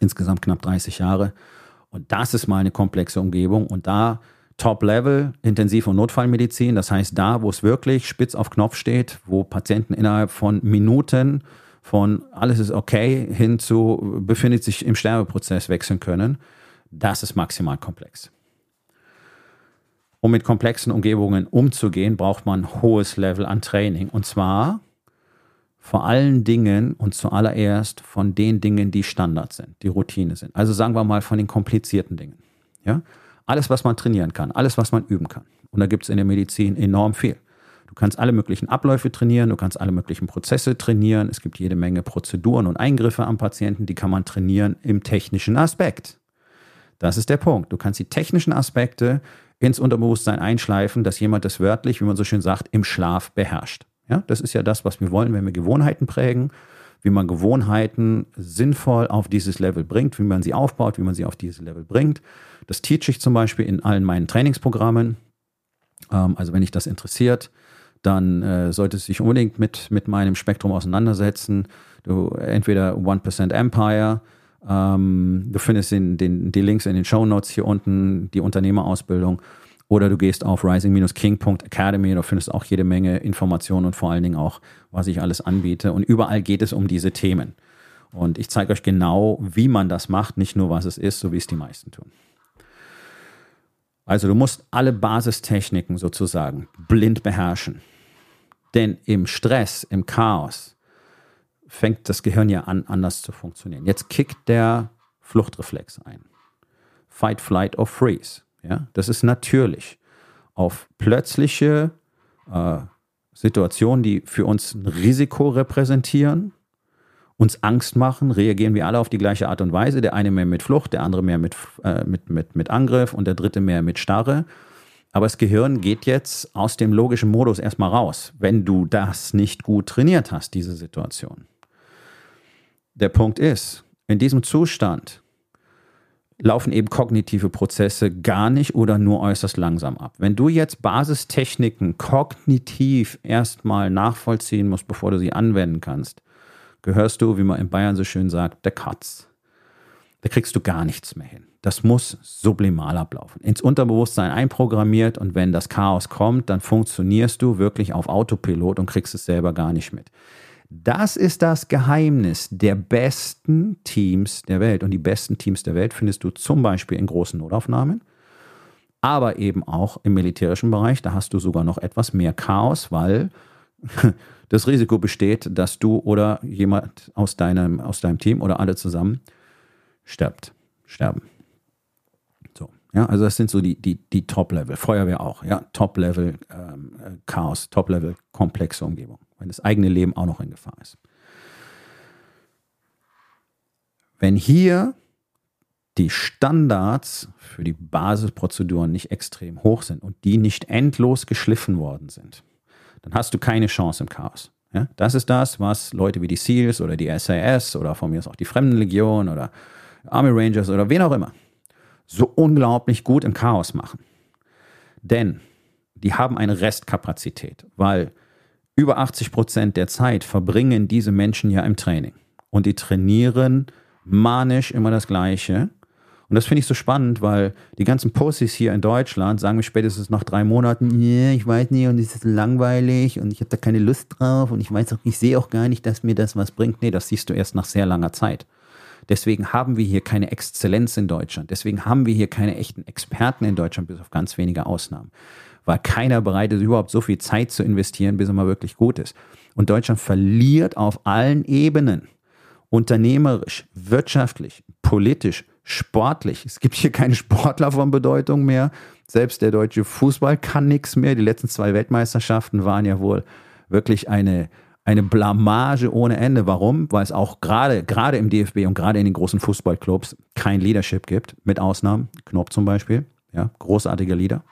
Insgesamt knapp 30 Jahre. Und das ist mal eine komplexe Umgebung. Und da Top-Level, Intensiv- und Notfallmedizin, das heißt da, wo es wirklich spitz auf Knopf steht, wo Patienten innerhalb von Minuten von alles ist okay hin zu befindet sich im Sterbeprozess wechseln können, das ist maximal komplex. Um mit komplexen Umgebungen umzugehen, braucht man ein hohes Level an Training. Und zwar vor allen Dingen und zuallererst von den Dingen, die Standard sind, die Routine sind. Also sagen wir mal von den komplizierten Dingen. Ja? Alles, was man trainieren kann, alles, was man üben kann. Und da gibt es in der Medizin enorm viel. Du kannst alle möglichen Abläufe trainieren, du kannst alle möglichen Prozesse trainieren. Es gibt jede Menge Prozeduren und Eingriffe am Patienten, die kann man trainieren im technischen Aspekt. Das ist der Punkt. Du kannst die technischen Aspekte ins Unterbewusstsein einschleifen, dass jemand das wörtlich, wie man so schön sagt, im Schlaf beherrscht. Ja, das ist ja das, was wir wollen, wenn wir Gewohnheiten prägen. wie man Gewohnheiten sinnvoll auf dieses Level bringt, wie man sie aufbaut, wie man sie auf dieses Level bringt. Das teach ich zum Beispiel in allen meinen Trainingsprogrammen. Ähm, also wenn dich das interessiert, dann äh, solltest du dich unbedingt mit, mit meinem Spektrum auseinandersetzen. Du entweder 1% Empire, ähm, du findest den, den, die Links in den Show Notes hier unten, die Unternehmerausbildung. Oder du gehst auf rising-king.academy, da findest auch jede Menge Informationen und vor allen Dingen auch, was ich alles anbiete. Und überall geht es um diese Themen. Und ich zeige euch genau, wie man das macht, nicht nur was es ist, so wie es die meisten tun. Also du musst alle Basistechniken sozusagen blind beherrschen. Denn im Stress, im Chaos fängt das Gehirn ja an, anders zu funktionieren. Jetzt kickt der Fluchtreflex ein. Fight, Flight or Freeze. Ja, das ist natürlich. Auf plötzliche äh, Situationen, die für uns ein Risiko repräsentieren, uns Angst machen, reagieren wir alle auf die gleiche Art und Weise. Der eine mehr mit Flucht, der andere mehr mit, äh, mit, mit, mit Angriff und der dritte mehr mit Starre. Aber das Gehirn geht jetzt aus dem logischen Modus erstmal raus, wenn du das nicht gut trainiert hast, diese Situation. Der Punkt ist, in diesem Zustand laufen eben kognitive Prozesse gar nicht oder nur äußerst langsam ab. Wenn du jetzt Basistechniken kognitiv erstmal nachvollziehen musst, bevor du sie anwenden kannst, gehörst du, wie man in Bayern so schön sagt, der Katz. Da kriegst du gar nichts mehr hin. Das muss sublimal ablaufen. Ins Unterbewusstsein einprogrammiert und wenn das Chaos kommt, dann funktionierst du wirklich auf Autopilot und kriegst es selber gar nicht mit. Das ist das Geheimnis der besten Teams der Welt. Und die besten Teams der Welt findest du zum Beispiel in großen Notaufnahmen, aber eben auch im militärischen Bereich. Da hast du sogar noch etwas mehr Chaos, weil das Risiko besteht, dass du oder jemand aus deinem, aus deinem Team oder alle zusammen stirbt, sterben. So, ja, also das sind so die, die, die Top-Level. Feuerwehr auch, ja, Top-Level ähm, äh, Chaos, Top-Level komplexe Umgebung wenn das eigene Leben auch noch in Gefahr ist. Wenn hier die Standards für die Basisprozeduren nicht extrem hoch sind und die nicht endlos geschliffen worden sind, dann hast du keine Chance im Chaos. Ja, das ist das, was Leute wie die SEALs oder die SAS oder von mir aus auch die Fremdenlegion oder Army Rangers oder wen auch immer so unglaublich gut im Chaos machen. Denn die haben eine Restkapazität, weil über 80 Prozent der Zeit verbringen diese Menschen ja im Training. Und die trainieren manisch immer das Gleiche. Und das finde ich so spannend, weil die ganzen Pussys hier in Deutschland sagen mir spätestens nach drei Monaten, yeah, ich weiß nicht und es ist langweilig und ich habe da keine Lust drauf und ich weiß auch, ich sehe auch gar nicht, dass mir das was bringt. Nee, das siehst du erst nach sehr langer Zeit. Deswegen haben wir hier keine Exzellenz in Deutschland. Deswegen haben wir hier keine echten Experten in Deutschland, bis auf ganz wenige Ausnahmen weil keiner bereit ist, überhaupt so viel Zeit zu investieren, bis er mal wirklich gut ist. Und Deutschland verliert auf allen Ebenen. Unternehmerisch, wirtschaftlich, politisch, sportlich. Es gibt hier keine Sportler von Bedeutung mehr. Selbst der deutsche Fußball kann nichts mehr. Die letzten zwei Weltmeisterschaften waren ja wohl wirklich eine, eine Blamage ohne Ende. Warum? Weil es auch gerade, gerade im DFB und gerade in den großen Fußballclubs kein Leadership gibt, mit Ausnahmen. Knopp zum Beispiel, ja, großartiger Leader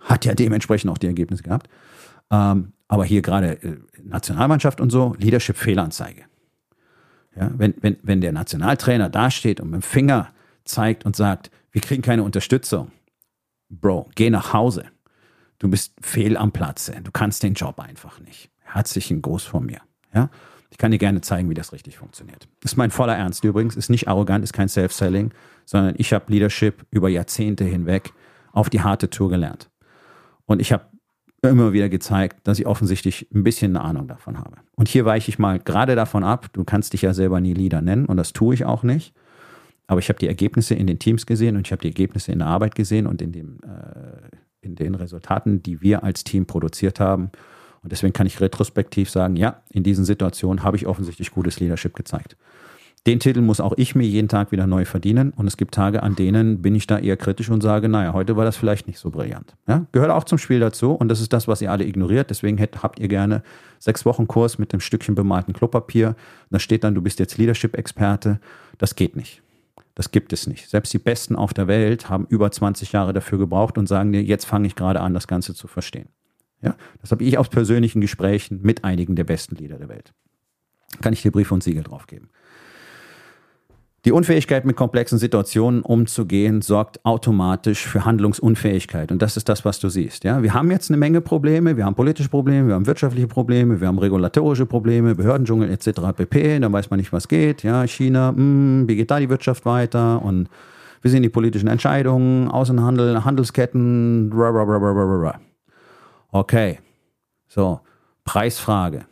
hat ja dementsprechend auch die Ergebnisse gehabt. Ähm, aber hier gerade äh, Nationalmannschaft und so, Leadership-Fehlanzeige. Ja, wenn, wenn, wenn der Nationaltrainer dasteht und mit dem Finger zeigt und sagt, wir kriegen keine Unterstützung, Bro, geh nach Hause. Du bist fehl am Platze. Du kannst den Job einfach nicht. Herzlichen Gruß von mir. Ja? Ich kann dir gerne zeigen, wie das richtig funktioniert. Ist mein voller Ernst übrigens. Ist nicht arrogant, ist kein Self-Selling, sondern ich habe Leadership über Jahrzehnte hinweg auf die harte Tour gelernt. Und ich habe immer wieder gezeigt, dass ich offensichtlich ein bisschen eine Ahnung davon habe. Und hier weiche ich mal gerade davon ab, du kannst dich ja selber nie Leader nennen und das tue ich auch nicht. Aber ich habe die Ergebnisse in den Teams gesehen und ich habe die Ergebnisse in der Arbeit gesehen und in, dem, äh, in den Resultaten, die wir als Team produziert haben. Und deswegen kann ich retrospektiv sagen, ja, in diesen Situationen habe ich offensichtlich gutes Leadership gezeigt. Den Titel muss auch ich mir jeden Tag wieder neu verdienen. Und es gibt Tage, an denen bin ich da eher kritisch und sage, naja, heute war das vielleicht nicht so brillant. Ja? Gehört auch zum Spiel dazu. Und das ist das, was ihr alle ignoriert. Deswegen habt ihr gerne sechs Wochen Kurs mit dem Stückchen bemalten Klopapier. Da steht dann, du bist jetzt Leadership-Experte. Das geht nicht. Das gibt es nicht. Selbst die Besten auf der Welt haben über 20 Jahre dafür gebraucht und sagen dir, jetzt fange ich gerade an, das Ganze zu verstehen. Ja? Das habe ich aus persönlichen Gesprächen mit einigen der besten Leader der Welt. Kann ich dir Brief und Siegel drauf geben. Die Unfähigkeit, mit komplexen Situationen umzugehen, sorgt automatisch für Handlungsunfähigkeit. Und das ist das, was du siehst. Ja? Wir haben jetzt eine Menge Probleme. Wir haben politische Probleme, wir haben wirtschaftliche Probleme, wir haben regulatorische Probleme, Behördendschungel etc. pp. Dann weiß man nicht, was geht. Ja, China, mh, hm, wie geht da die Wirtschaft weiter? Und wie sind die politischen Entscheidungen, Außenhandel, Handelsketten? Blablabla. Okay, so, Preisfrage.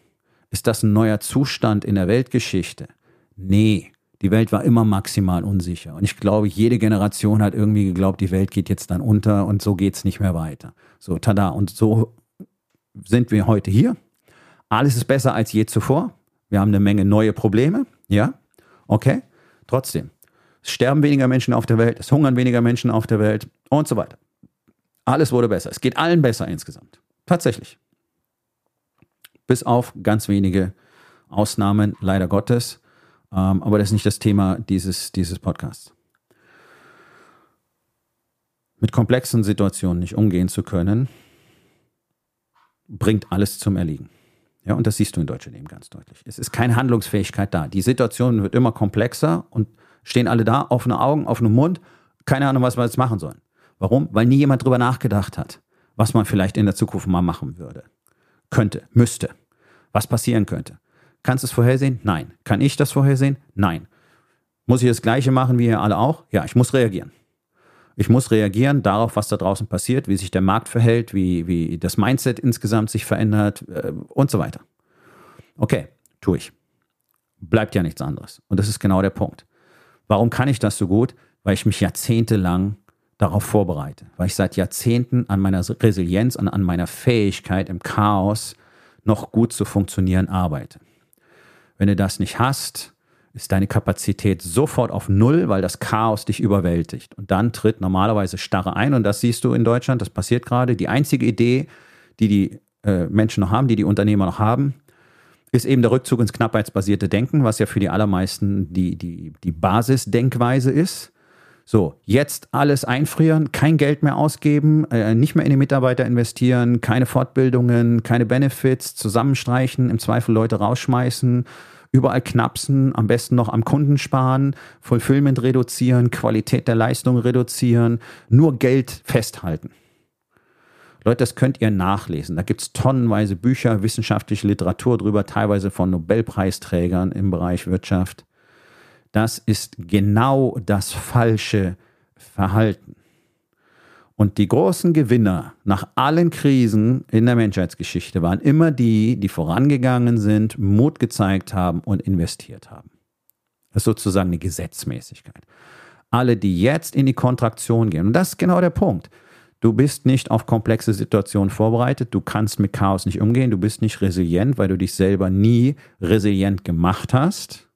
Ist das ein neuer Zustand in der Weltgeschichte? Nee. Die Welt war immer maximal unsicher. Und ich glaube, jede Generation hat irgendwie geglaubt, die Welt geht jetzt dann unter und so geht es nicht mehr weiter. So, tada. Und so sind wir heute hier. Alles ist besser als je zuvor. Wir haben eine Menge neue Probleme. Ja, okay. Trotzdem, es sterben weniger Menschen auf der Welt, es hungern weniger Menschen auf der Welt und so weiter. Alles wurde besser. Es geht allen besser insgesamt. Tatsächlich. Bis auf ganz wenige Ausnahmen, leider Gottes. Ähm, aber das ist nicht das Thema dieses, dieses Podcasts. Mit komplexen Situationen nicht umgehen zu können, bringt alles zum Erliegen. Ja, und das siehst du in Deutschland eben ganz deutlich. Es ist keine Handlungsfähigkeit da. Die Situation wird immer komplexer und stehen alle da, offene Augen, offener Mund, keine Ahnung, was wir jetzt machen sollen. Warum? Weil nie jemand drüber nachgedacht hat, was man vielleicht in der Zukunft mal machen würde. Könnte, müsste. Was passieren könnte. Kannst du es vorhersehen? Nein. Kann ich das vorhersehen? Nein. Muss ich das Gleiche machen wie ihr alle auch? Ja, ich muss reagieren. Ich muss reagieren darauf, was da draußen passiert, wie sich der Markt verhält, wie, wie das Mindset insgesamt sich verändert äh, und so weiter. Okay, tue ich. Bleibt ja nichts anderes. Und das ist genau der Punkt. Warum kann ich das so gut? Weil ich mich jahrzehntelang darauf vorbereite. Weil ich seit Jahrzehnten an meiner Resilienz, an, an meiner Fähigkeit im Chaos noch gut zu funktionieren arbeite. Wenn du das nicht hast, ist deine Kapazität sofort auf Null, weil das Chaos dich überwältigt. Und dann tritt normalerweise Starre ein. Und das siehst du in Deutschland, das passiert gerade. Die einzige Idee, die die äh, Menschen noch haben, die die Unternehmer noch haben, ist eben der Rückzug ins knappheitsbasierte Denken, was ja für die allermeisten die, die, die Basisdenkweise ist. So, jetzt alles einfrieren, kein Geld mehr ausgeben, äh, nicht mehr in die Mitarbeiter investieren, keine Fortbildungen, keine Benefits, zusammenstreichen, im Zweifel Leute rausschmeißen, überall knapsen, am besten noch am Kunden sparen, Fulfillment reduzieren, Qualität der Leistung reduzieren, nur Geld festhalten. Leute, das könnt ihr nachlesen. Da gibt es tonnenweise Bücher, wissenschaftliche Literatur drüber, teilweise von Nobelpreisträgern im Bereich Wirtschaft. Das ist genau das falsche Verhalten. Und die großen Gewinner nach allen Krisen in der Menschheitsgeschichte waren immer die, die vorangegangen sind, Mut gezeigt haben und investiert haben. Das ist sozusagen eine Gesetzmäßigkeit. Alle, die jetzt in die Kontraktion gehen, und das ist genau der Punkt. Du bist nicht auf komplexe Situationen vorbereitet, du kannst mit Chaos nicht umgehen, du bist nicht resilient, weil du dich selber nie resilient gemacht hast.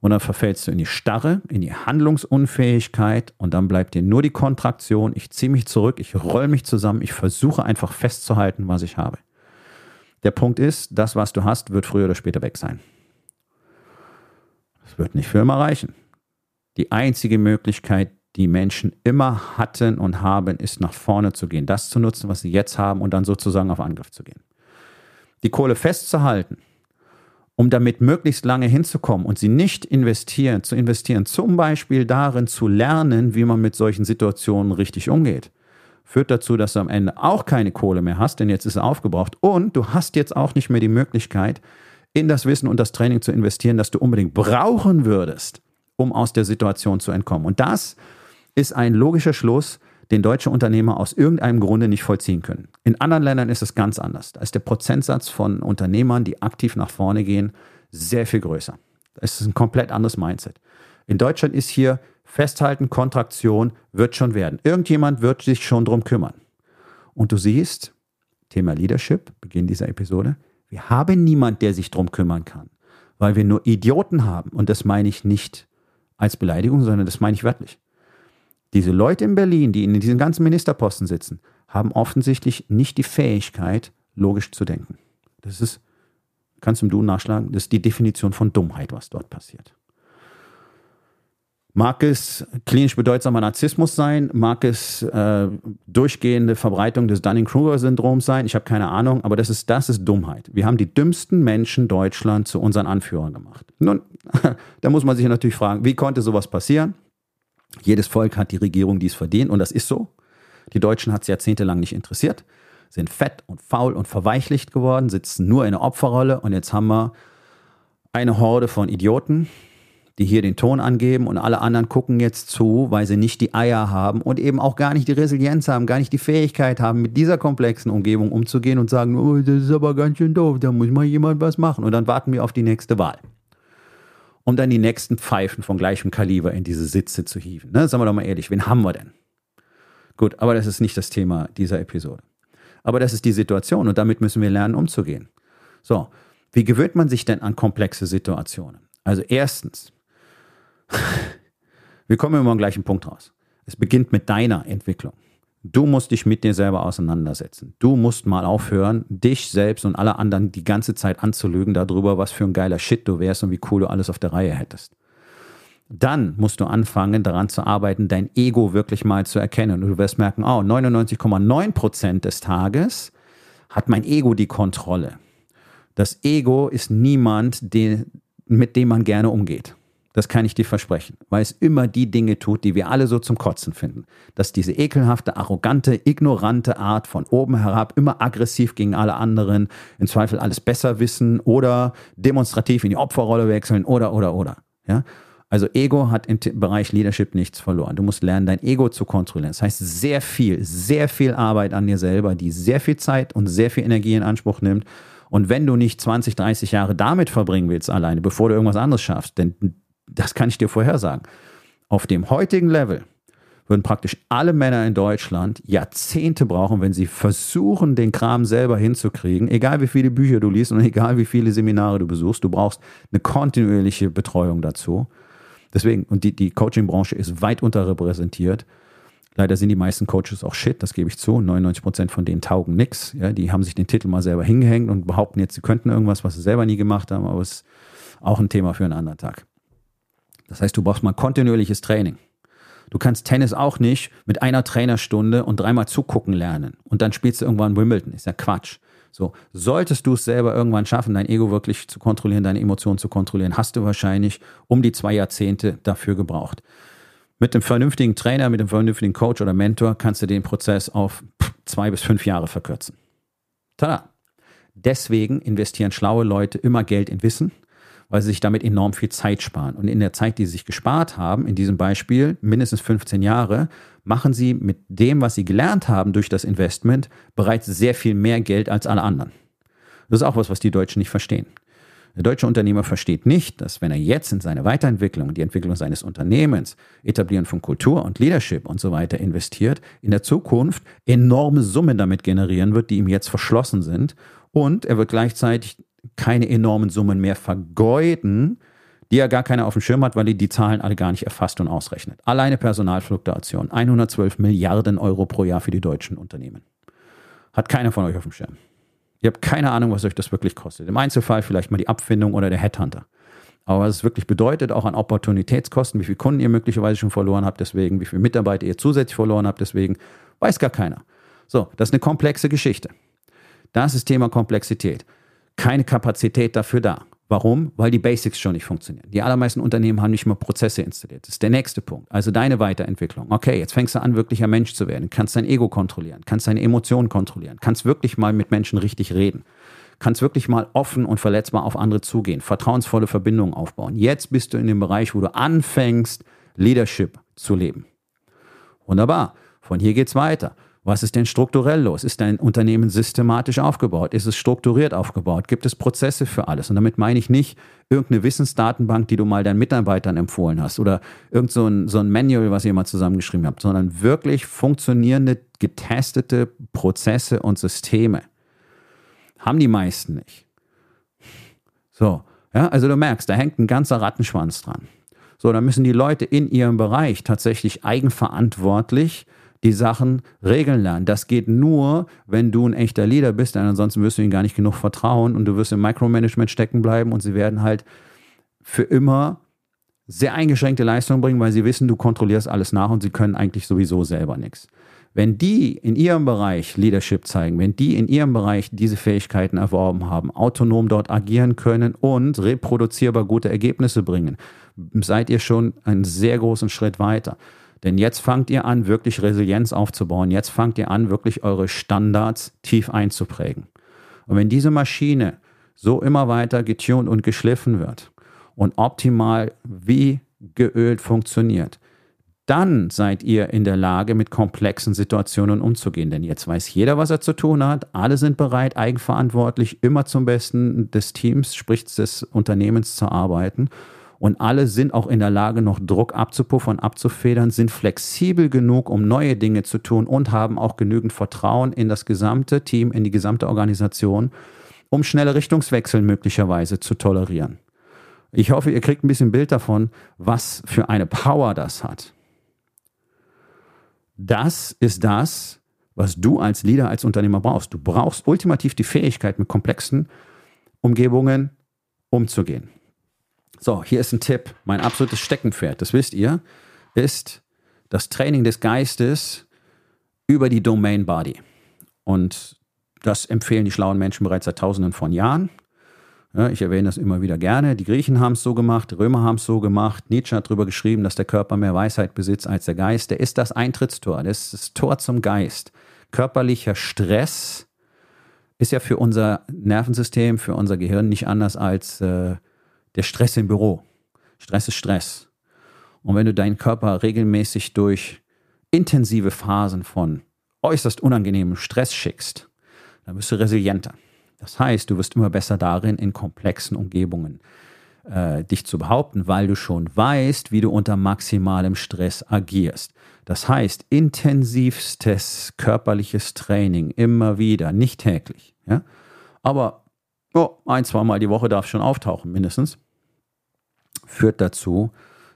Und dann verfällst du in die Starre, in die Handlungsunfähigkeit und dann bleibt dir nur die Kontraktion. Ich ziehe mich zurück, ich roll mich zusammen, ich versuche einfach festzuhalten, was ich habe. Der Punkt ist, das, was du hast, wird früher oder später weg sein. Das wird nicht für immer reichen. Die einzige Möglichkeit, die Menschen immer hatten und haben, ist nach vorne zu gehen, das zu nutzen, was sie jetzt haben und dann sozusagen auf Angriff zu gehen. Die Kohle festzuhalten, um damit möglichst lange hinzukommen und sie nicht investieren, zu investieren, zum Beispiel darin zu lernen, wie man mit solchen Situationen richtig umgeht, führt dazu, dass du am Ende auch keine Kohle mehr hast, denn jetzt ist er aufgebraucht und du hast jetzt auch nicht mehr die Möglichkeit, in das Wissen und das Training zu investieren, das du unbedingt brauchen würdest, um aus der Situation zu entkommen. Und das ist ein logischer Schluss, den deutsche Unternehmer aus irgendeinem Grunde nicht vollziehen können. In anderen Ländern ist es ganz anders. Da ist der Prozentsatz von Unternehmern, die aktiv nach vorne gehen, sehr viel größer. Es ist ein komplett anderes Mindset. In Deutschland ist hier Festhalten, Kontraktion, wird schon werden. Irgendjemand wird sich schon drum kümmern. Und du siehst, Thema Leadership, Beginn dieser Episode, wir haben niemand, der sich drum kümmern kann, weil wir nur Idioten haben. Und das meine ich nicht als Beleidigung, sondern das meine ich wörtlich. Diese Leute in Berlin, die in diesen ganzen Ministerposten sitzen, haben offensichtlich nicht die Fähigkeit, logisch zu denken. Das ist, kannst du im Du nachschlagen, das ist die Definition von Dummheit, was dort passiert. Mag es klinisch bedeutsamer Narzissmus sein? Mag es äh, durchgehende Verbreitung des Dunning-Kruger-Syndroms sein? Ich habe keine Ahnung, aber das ist, das ist Dummheit. Wir haben die dümmsten Menschen Deutschland zu unseren Anführern gemacht. Nun, da muss man sich natürlich fragen, wie konnte sowas passieren? Jedes Volk hat die Regierung, die es verdient, und das ist so. Die Deutschen hat es jahrzehntelang nicht interessiert, sind fett und faul und verweichlicht geworden, sitzen nur in der Opferrolle und jetzt haben wir eine Horde von Idioten, die hier den Ton angeben und alle anderen gucken jetzt zu, weil sie nicht die Eier haben und eben auch gar nicht die Resilienz haben, gar nicht die Fähigkeit haben, mit dieser komplexen Umgebung umzugehen und sagen, oh, das ist aber ganz schön doof, da muss mal jemand was machen. Und dann warten wir auf die nächste Wahl. Um dann die nächsten Pfeifen von gleichem Kaliber in diese Sitze zu hieven. Ne? Sagen wir doch mal ehrlich, wen haben wir denn? Gut, aber das ist nicht das Thema dieser Episode. Aber das ist die Situation und damit müssen wir lernen, umzugehen. So, wie gewöhnt man sich denn an komplexe Situationen? Also erstens, wir kommen immer am gleichen Punkt raus. Es beginnt mit deiner Entwicklung. Du musst dich mit dir selber auseinandersetzen. Du musst mal aufhören, dich selbst und alle anderen die ganze Zeit anzulügen darüber, was für ein geiler Shit du wärst und wie cool du alles auf der Reihe hättest. Dann musst du anfangen, daran zu arbeiten, dein Ego wirklich mal zu erkennen. Und du wirst merken, oh, 99,9 Prozent des Tages hat mein Ego die Kontrolle. Das Ego ist niemand, den, mit dem man gerne umgeht. Das kann ich dir versprechen, weil es immer die Dinge tut, die wir alle so zum Kotzen finden. Dass diese ekelhafte, arrogante, ignorante Art von oben herab immer aggressiv gegen alle anderen, im Zweifel alles besser wissen oder demonstrativ in die Opferrolle wechseln oder, oder, oder. Ja? Also Ego hat im Bereich Leadership nichts verloren. Du musst lernen, dein Ego zu kontrollieren. Das heißt, sehr viel, sehr viel Arbeit an dir selber, die sehr viel Zeit und sehr viel Energie in Anspruch nimmt. Und wenn du nicht 20, 30 Jahre damit verbringen willst alleine, bevor du irgendwas anderes schaffst, denn das kann ich dir vorhersagen. Auf dem heutigen Level würden praktisch alle Männer in Deutschland Jahrzehnte brauchen, wenn sie versuchen, den Kram selber hinzukriegen, egal wie viele Bücher du liest und egal wie viele Seminare du besuchst, du brauchst eine kontinuierliche Betreuung dazu. Deswegen, und die, die Coaching-Branche ist weit unterrepräsentiert. Leider sind die meisten Coaches auch shit, das gebe ich zu. 99 Prozent von denen taugen nichts. Ja, die haben sich den Titel mal selber hingehängt und behaupten jetzt, sie könnten irgendwas, was sie selber nie gemacht haben, aber es ist auch ein Thema für einen anderen Tag. Das heißt, du brauchst mal kontinuierliches Training. Du kannst Tennis auch nicht mit einer Trainerstunde und dreimal zugucken lernen und dann spielst du irgendwann Wimbledon. Ist ja Quatsch. So, solltest du es selber irgendwann schaffen, dein Ego wirklich zu kontrollieren, deine Emotionen zu kontrollieren, hast du wahrscheinlich um die zwei Jahrzehnte dafür gebraucht. Mit einem vernünftigen Trainer, mit einem vernünftigen Coach oder Mentor kannst du den Prozess auf zwei bis fünf Jahre verkürzen. Tada! Deswegen investieren schlaue Leute immer Geld in Wissen, weil sie sich damit enorm viel Zeit sparen. Und in der Zeit, die sie sich gespart haben, in diesem Beispiel mindestens 15 Jahre, machen sie mit dem, was sie gelernt haben durch das Investment, bereits sehr viel mehr Geld als alle anderen. Das ist auch was, was die Deutschen nicht verstehen. Der deutsche Unternehmer versteht nicht, dass wenn er jetzt in seine Weiterentwicklung, die Entwicklung seines Unternehmens, Etablieren von Kultur und Leadership und so weiter investiert, in der Zukunft enorme Summen damit generieren wird, die ihm jetzt verschlossen sind. Und er wird gleichzeitig keine enormen Summen mehr vergeuden, die er gar keiner auf dem Schirm hat, weil er die Zahlen alle gar nicht erfasst und ausrechnet. Alleine Personalfluktuation, 112 Milliarden Euro pro Jahr für die deutschen Unternehmen. Hat keiner von euch auf dem Schirm. Ihr habt keine Ahnung, was euch das wirklich kostet. Im Einzelfall vielleicht mal die Abfindung oder der Headhunter. Aber was es wirklich bedeutet, auch an Opportunitätskosten, wie viele Kunden ihr möglicherweise schon verloren habt, deswegen, wie viele Mitarbeiter ihr zusätzlich verloren habt, deswegen, weiß gar keiner. So, das ist eine komplexe Geschichte. Das ist Thema Komplexität keine Kapazität dafür da. Warum? Weil die Basics schon nicht funktionieren. Die allermeisten Unternehmen haben nicht mal Prozesse installiert. Das ist der nächste Punkt. Also deine Weiterentwicklung. Okay, jetzt fängst du an, wirklicher Mensch zu werden. Kannst dein Ego kontrollieren, kannst deine Emotionen kontrollieren, kannst wirklich mal mit Menschen richtig reden, kannst wirklich mal offen und verletzbar auf andere zugehen, vertrauensvolle Verbindungen aufbauen. Jetzt bist du in dem Bereich, wo du anfängst, Leadership zu leben. Wunderbar. Von hier geht's weiter. Was ist denn strukturell los? Ist dein Unternehmen systematisch aufgebaut? Ist es strukturiert aufgebaut? Gibt es Prozesse für alles? Und damit meine ich nicht irgendeine Wissensdatenbank, die du mal deinen Mitarbeitern empfohlen hast oder irgend so ein, so ein Manual, was ihr mal zusammengeschrieben habt, sondern wirklich funktionierende, getestete Prozesse und Systeme. Haben die meisten nicht. So, ja, also du merkst, da hängt ein ganzer Rattenschwanz dran. So, da müssen die Leute in ihrem Bereich tatsächlich eigenverantwortlich die Sachen regeln lernen. Das geht nur, wenn du ein echter Leader bist, denn ansonsten wirst du ihnen gar nicht genug vertrauen und du wirst im Micromanagement stecken bleiben und sie werden halt für immer sehr eingeschränkte Leistung bringen, weil sie wissen, du kontrollierst alles nach und sie können eigentlich sowieso selber nichts. Wenn die in ihrem Bereich Leadership zeigen, wenn die in ihrem Bereich diese Fähigkeiten erworben haben, autonom dort agieren können und reproduzierbar gute Ergebnisse bringen, seid ihr schon einen sehr großen Schritt weiter. Denn jetzt fangt ihr an, wirklich Resilienz aufzubauen. Jetzt fangt ihr an, wirklich eure Standards tief einzuprägen. Und wenn diese Maschine so immer weiter getuned und geschliffen wird und optimal wie geölt funktioniert, dann seid ihr in der Lage, mit komplexen Situationen umzugehen. Denn jetzt weiß jeder, was er zu tun hat. Alle sind bereit, eigenverantwortlich, immer zum Besten des Teams, sprich des Unternehmens zu arbeiten. Und alle sind auch in der Lage, noch Druck abzupuffern, abzufedern, sind flexibel genug, um neue Dinge zu tun und haben auch genügend Vertrauen in das gesamte Team, in die gesamte Organisation, um schnelle Richtungswechsel möglicherweise zu tolerieren. Ich hoffe, ihr kriegt ein bisschen Bild davon, was für eine Power das hat. Das ist das, was du als Leader, als Unternehmer brauchst. Du brauchst ultimativ die Fähigkeit, mit komplexen Umgebungen umzugehen. So, hier ist ein Tipp. Mein absolutes Steckenpferd, das wisst ihr, ist das Training des Geistes über die Domain Body. Und das empfehlen die schlauen Menschen bereits seit Tausenden von Jahren. Ja, ich erwähne das immer wieder gerne. Die Griechen haben es so gemacht, die Römer haben es so gemacht. Nietzsche hat darüber geschrieben, dass der Körper mehr Weisheit besitzt als der Geist. Der ist das Eintrittstor, das ist das Tor zum Geist. Körperlicher Stress ist ja für unser Nervensystem, für unser Gehirn nicht anders als äh, der Stress im Büro. Stress ist Stress. Und wenn du deinen Körper regelmäßig durch intensive Phasen von äußerst unangenehmem Stress schickst, dann bist du resilienter. Das heißt, du wirst immer besser darin, in komplexen Umgebungen äh, dich zu behaupten, weil du schon weißt, wie du unter maximalem Stress agierst. Das heißt, intensivstes körperliches Training immer wieder, nicht täglich, ja? aber oh, ein, zweimal die Woche darf schon auftauchen, mindestens, führt dazu,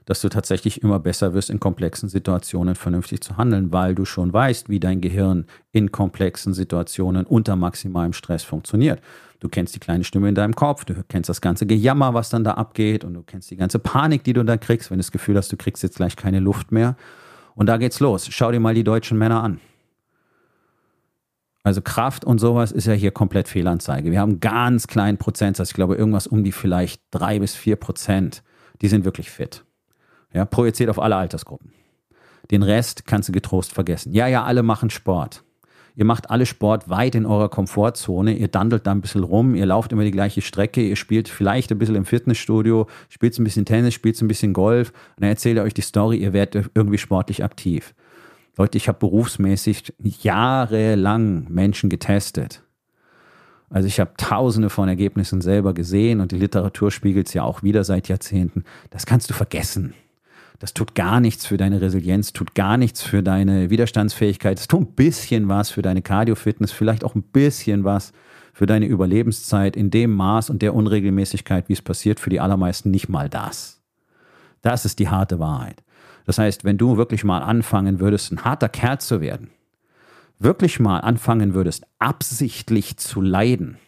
dass du tatsächlich immer besser wirst, in komplexen Situationen vernünftig zu handeln, weil du schon weißt, wie dein Gehirn in komplexen Situationen unter maximalem Stress funktioniert. Du kennst die kleine Stimme in deinem Kopf, du kennst das ganze Gejammer, was dann da abgeht und du kennst die ganze Panik, die du dann kriegst, wenn du das Gefühl hast, du kriegst jetzt gleich keine Luft mehr. Und da geht's los. Schau dir mal die deutschen Männer an. Also Kraft und sowas ist ja hier komplett Fehlanzeige. Wir haben einen ganz kleinen Prozentsatz, ich glaube irgendwas um die vielleicht drei bis vier Prozent, die sind wirklich fit. Ja, projiziert auf alle Altersgruppen. Den Rest kannst du getrost vergessen. Ja, ja, alle machen Sport. Ihr macht alle Sport weit in eurer Komfortzone. Ihr dandelt da ein bisschen rum. Ihr lauft immer die gleiche Strecke. Ihr spielt vielleicht ein bisschen im Fitnessstudio, spielt ein bisschen Tennis, spielt ein bisschen Golf. Und dann erzählt ihr euch die Story, ihr werdet irgendwie sportlich aktiv. Leute, ich habe berufsmäßig jahrelang Menschen getestet. Also ich habe tausende von Ergebnissen selber gesehen und die Literatur spiegelt es ja auch wieder seit Jahrzehnten. Das kannst du vergessen. Das tut gar nichts für deine Resilienz, tut gar nichts für deine Widerstandsfähigkeit. Es tut ein bisschen was für deine Cardio-Fitness, vielleicht auch ein bisschen was für deine Überlebenszeit in dem Maß und der Unregelmäßigkeit, wie es passiert, für die allermeisten nicht mal das. Das ist die harte Wahrheit. Das heißt, wenn du wirklich mal anfangen würdest, ein harter Kerl zu werden, wirklich mal anfangen würdest, absichtlich zu leiden,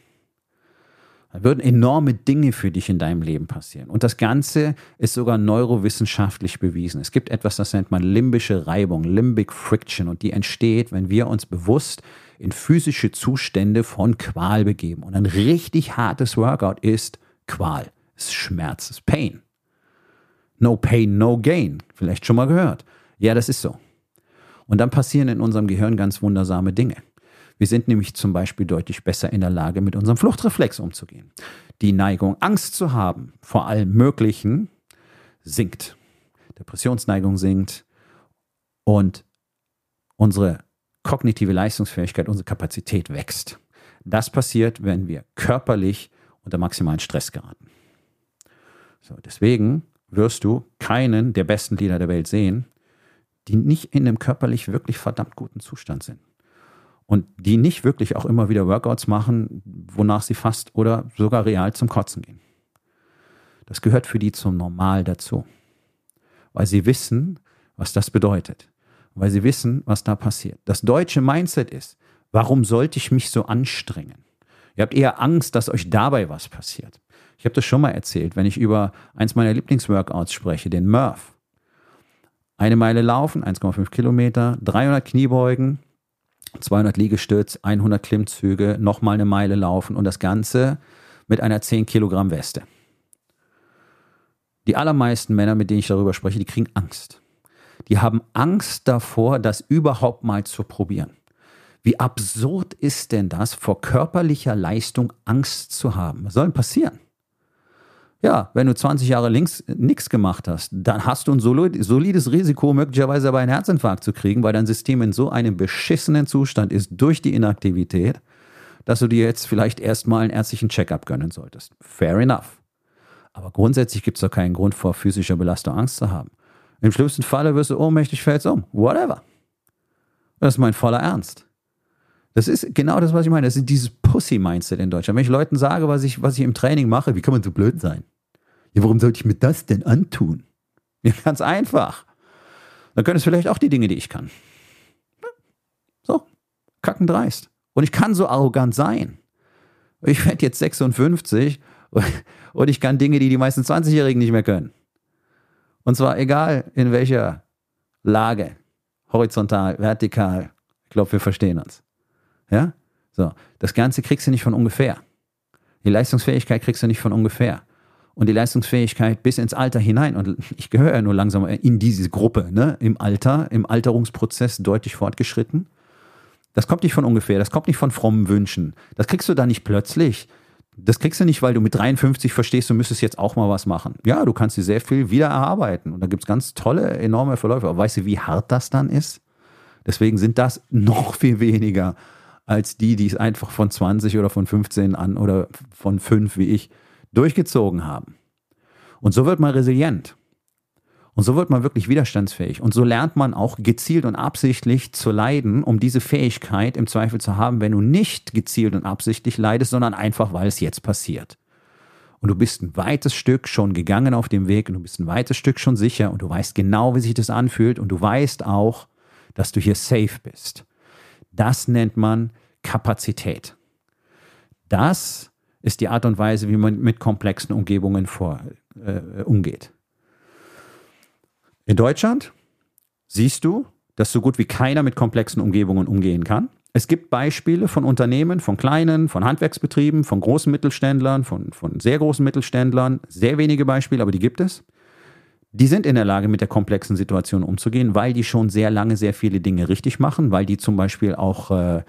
da würden enorme Dinge für dich in deinem Leben passieren. Und das Ganze ist sogar neurowissenschaftlich bewiesen. Es gibt etwas, das nennt man limbische Reibung, Limbic Friction. Und die entsteht, wenn wir uns bewusst in physische Zustände von Qual begeben. Und ein richtig hartes Workout ist Qual, ist Schmerz, ist Pain. No pain, no gain. Vielleicht schon mal gehört. Ja, das ist so. Und dann passieren in unserem Gehirn ganz wundersame Dinge. Wir sind nämlich zum Beispiel deutlich besser in der Lage, mit unserem Fluchtreflex umzugehen. Die Neigung, Angst zu haben vor allem Möglichen, sinkt. Depressionsneigung sinkt und unsere kognitive Leistungsfähigkeit, unsere Kapazität wächst. Das passiert, wenn wir körperlich unter maximalen Stress geraten. So, deswegen wirst du keinen der besten Lieder der Welt sehen, die nicht in einem körperlich wirklich verdammt guten Zustand sind und die nicht wirklich auch immer wieder Workouts machen, wonach sie fast oder sogar real zum Kotzen gehen. Das gehört für die zum Normal dazu, weil sie wissen, was das bedeutet, weil sie wissen, was da passiert. Das deutsche Mindset ist, warum sollte ich mich so anstrengen? Ihr habt eher Angst, dass euch dabei was passiert. Ich habe das schon mal erzählt, wenn ich über eins meiner Lieblingsworkouts spreche, den Murph. Eine Meile laufen, 1,5 Kilometer, 300 Kniebeugen, 200 Liegestütz, 100 Klimmzüge, nochmal eine Meile laufen und das Ganze mit einer 10 Kilogramm Weste. Die allermeisten Männer, mit denen ich darüber spreche, die kriegen Angst. Die haben Angst davor, das überhaupt mal zu probieren. Wie absurd ist denn das, vor körperlicher Leistung Angst zu haben? Was soll denn passieren? Ja, wenn du 20 Jahre links nichts gemacht hast, dann hast du ein solides Risiko, möglicherweise aber einen Herzinfarkt zu kriegen, weil dein System in so einem beschissenen Zustand ist durch die Inaktivität, dass du dir jetzt vielleicht erstmal einen ärztlichen Checkup gönnen solltest. Fair enough. Aber grundsätzlich gibt es doch keinen Grund, vor physischer Belastung Angst zu haben. Im schlimmsten Falle wirst du ohnmächtig, fällst um. Whatever. Das ist mein voller Ernst. Das ist genau das, was ich meine. Das ist dieses Pussy-Mindset in Deutschland. Wenn ich Leuten sage, was ich, was ich im Training mache, wie kann man so blöd sein? Ja, warum sollte ich mir das denn antun? Ja, ganz einfach. Dann können es vielleicht auch die Dinge, die ich kann. So, kackendreist. Und ich kann so arrogant sein. Ich werde jetzt 56 und ich kann Dinge, die die meisten 20-Jährigen nicht mehr können. Und zwar egal in welcher Lage. Horizontal, vertikal. Ich glaube, wir verstehen uns. Ja? So. Das Ganze kriegst du nicht von ungefähr. Die Leistungsfähigkeit kriegst du nicht von ungefähr. Und die Leistungsfähigkeit bis ins Alter hinein, und ich gehöre ja nur langsam in diese Gruppe, ne, im Alter, im Alterungsprozess deutlich fortgeschritten. Das kommt nicht von ungefähr, das kommt nicht von frommen Wünschen. Das kriegst du da nicht plötzlich. Das kriegst du nicht, weil du mit 53 verstehst, du müsstest jetzt auch mal was machen. Ja, du kannst dir sehr viel wieder erarbeiten. Und da gibt es ganz tolle, enorme Verläufe. Aber weißt du, wie hart das dann ist? Deswegen sind das noch viel weniger als die, die es einfach von 20 oder von 15 an oder von 5 wie ich durchgezogen haben. Und so wird man resilient. Und so wird man wirklich widerstandsfähig. Und so lernt man auch gezielt und absichtlich zu leiden, um diese Fähigkeit im Zweifel zu haben, wenn du nicht gezielt und absichtlich leidest, sondern einfach, weil es jetzt passiert. Und du bist ein weites Stück schon gegangen auf dem Weg und du bist ein weites Stück schon sicher und du weißt genau, wie sich das anfühlt und du weißt auch, dass du hier safe bist. Das nennt man Kapazität. Das ist die Art und Weise, wie man mit komplexen Umgebungen vor, äh, umgeht. In Deutschland siehst du, dass so gut wie keiner mit komplexen Umgebungen umgehen kann. Es gibt Beispiele von Unternehmen, von kleinen, von Handwerksbetrieben, von großen Mittelständlern, von, von sehr großen Mittelständlern. Sehr wenige Beispiele, aber die gibt es. Die sind in der Lage, mit der komplexen Situation umzugehen, weil die schon sehr lange sehr viele Dinge richtig machen, weil die zum Beispiel auch äh,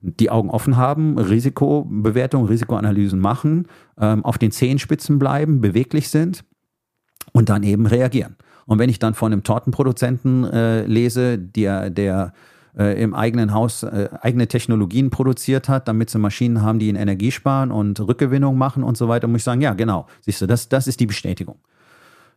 die Augen offen haben, Risikobewertung, Risikoanalysen machen, ähm, auf den Zehenspitzen bleiben, beweglich sind und dann eben reagieren. Und wenn ich dann von einem Tortenproduzenten äh, lese, der, der äh, im eigenen Haus äh, eigene Technologien produziert hat, damit sie Maschinen haben, die in Energie sparen und Rückgewinnung machen und so weiter, muss ich sagen, ja, genau, siehst du, das, das ist die Bestätigung.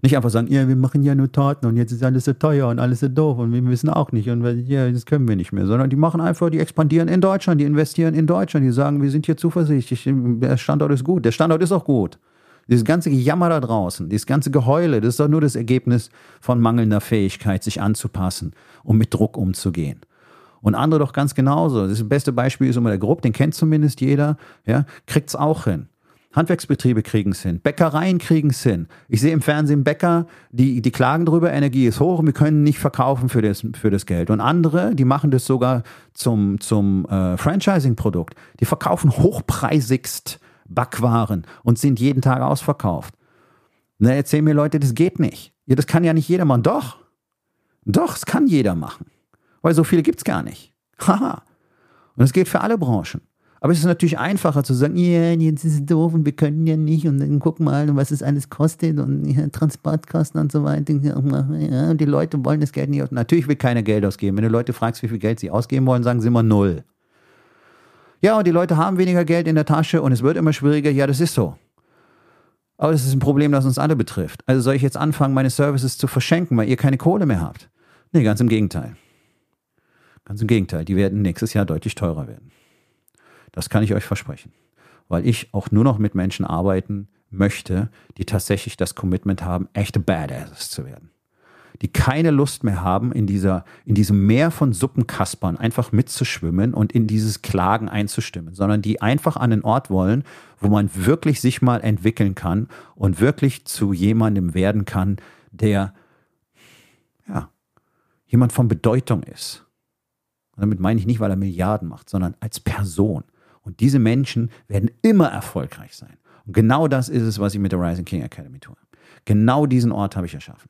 Nicht einfach sagen, ja, wir machen ja nur Torten und jetzt ist alles so teuer und alles so doof und wir wissen auch nicht und ja, das können wir nicht mehr, sondern die machen einfach, die expandieren in Deutschland, die investieren in Deutschland, die sagen, wir sind hier zuversichtlich, der Standort ist gut, der Standort ist auch gut. Dieses ganze Gejammer da draußen, dieses ganze Geheule, das ist doch nur das Ergebnis von mangelnder Fähigkeit, sich anzupassen und mit Druck umzugehen. Und andere doch ganz genauso. Das beste Beispiel ist immer der Grupp, den kennt zumindest jeder, ja, kriegt's auch hin. Handwerksbetriebe kriegen es hin, Bäckereien kriegen es hin. Ich sehe im Fernsehen Bäcker, die, die klagen drüber, Energie ist hoch und wir können nicht verkaufen für das, für das Geld. Und andere, die machen das sogar zum, zum äh, Franchising-Produkt. Die verkaufen hochpreisigst Backwaren und sind jeden Tag ausverkauft. Na, erzählen mir Leute, das geht nicht. Ja, das kann ja nicht jeder machen. Doch. Doch, es kann jeder machen. Weil so viele gibt es gar nicht. Haha. Und es geht für alle Branchen. Aber es ist natürlich einfacher zu sagen, ja, jetzt ist es doof und wir können ja nicht und dann guck mal, was es alles kostet und ja, Transportkosten und so weiter. Ja, und die Leute wollen das Geld nicht aus. Natürlich will keiner Geld ausgeben. Wenn du Leute fragst, wie viel Geld sie ausgeben wollen, sagen sie immer null. Ja, und die Leute haben weniger Geld in der Tasche und es wird immer schwieriger. Ja, das ist so. Aber das ist ein Problem, das uns alle betrifft. Also soll ich jetzt anfangen, meine Services zu verschenken, weil ihr keine Kohle mehr habt? Nee, ganz im Gegenteil. Ganz im Gegenteil. Die werden nächstes Jahr deutlich teurer werden. Das kann ich euch versprechen. Weil ich auch nur noch mit Menschen arbeiten möchte, die tatsächlich das Commitment haben, echte Badasses zu werden. die keine Lust mehr haben, in, dieser, in diesem Meer von Suppenkaspern einfach mitzuschwimmen und in dieses Klagen einzustimmen, sondern die einfach an den Ort wollen, wo man wirklich sich mal entwickeln kann und wirklich zu jemandem werden kann, der ja, jemand von Bedeutung ist. Und damit meine ich nicht, weil er Milliarden macht, sondern als Person. Und diese Menschen werden immer erfolgreich sein. Und genau das ist es, was ich mit der Rising King Academy tue. Genau diesen Ort habe ich erschaffen.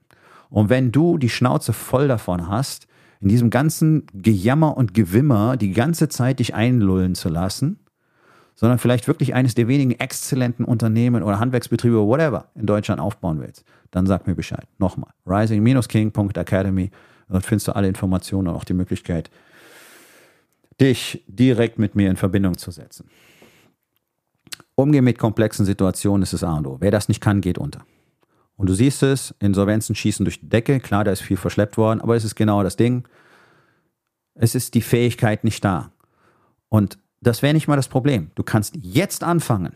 Und wenn du die Schnauze voll davon hast, in diesem ganzen Gejammer und Gewimmer die ganze Zeit dich einlullen zu lassen, sondern vielleicht wirklich eines der wenigen exzellenten Unternehmen oder Handwerksbetriebe oder whatever in Deutschland aufbauen willst, dann sag mir Bescheid. Nochmal, rising-king.academy. Dort findest du alle Informationen und auch die Möglichkeit, dich direkt mit mir in Verbindung zu setzen. Umgehen mit komplexen Situationen ist das A und O. Wer das nicht kann, geht unter. Und du siehst es, Insolvenzen schießen durch die Decke. Klar, da ist viel verschleppt worden, aber es ist genau das Ding. Es ist die Fähigkeit nicht da. Und das wäre nicht mal das Problem. Du kannst jetzt anfangen,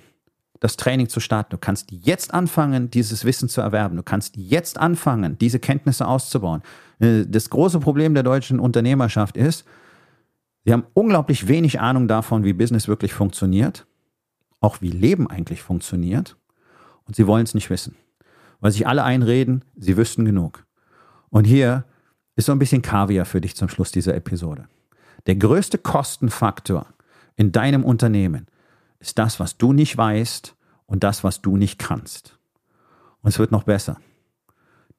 das Training zu starten. Du kannst jetzt anfangen, dieses Wissen zu erwerben. Du kannst jetzt anfangen, diese Kenntnisse auszubauen. Äh, das große Problem der deutschen Unternehmerschaft ist, sie haben unglaublich wenig Ahnung davon, wie Business wirklich funktioniert, auch wie Leben eigentlich funktioniert. Und sie wollen es nicht wissen weil sich alle einreden, sie wüssten genug. Und hier ist so ein bisschen Kaviar für dich zum Schluss dieser Episode. Der größte Kostenfaktor in deinem Unternehmen ist das, was du nicht weißt und das, was du nicht kannst. Und es wird noch besser.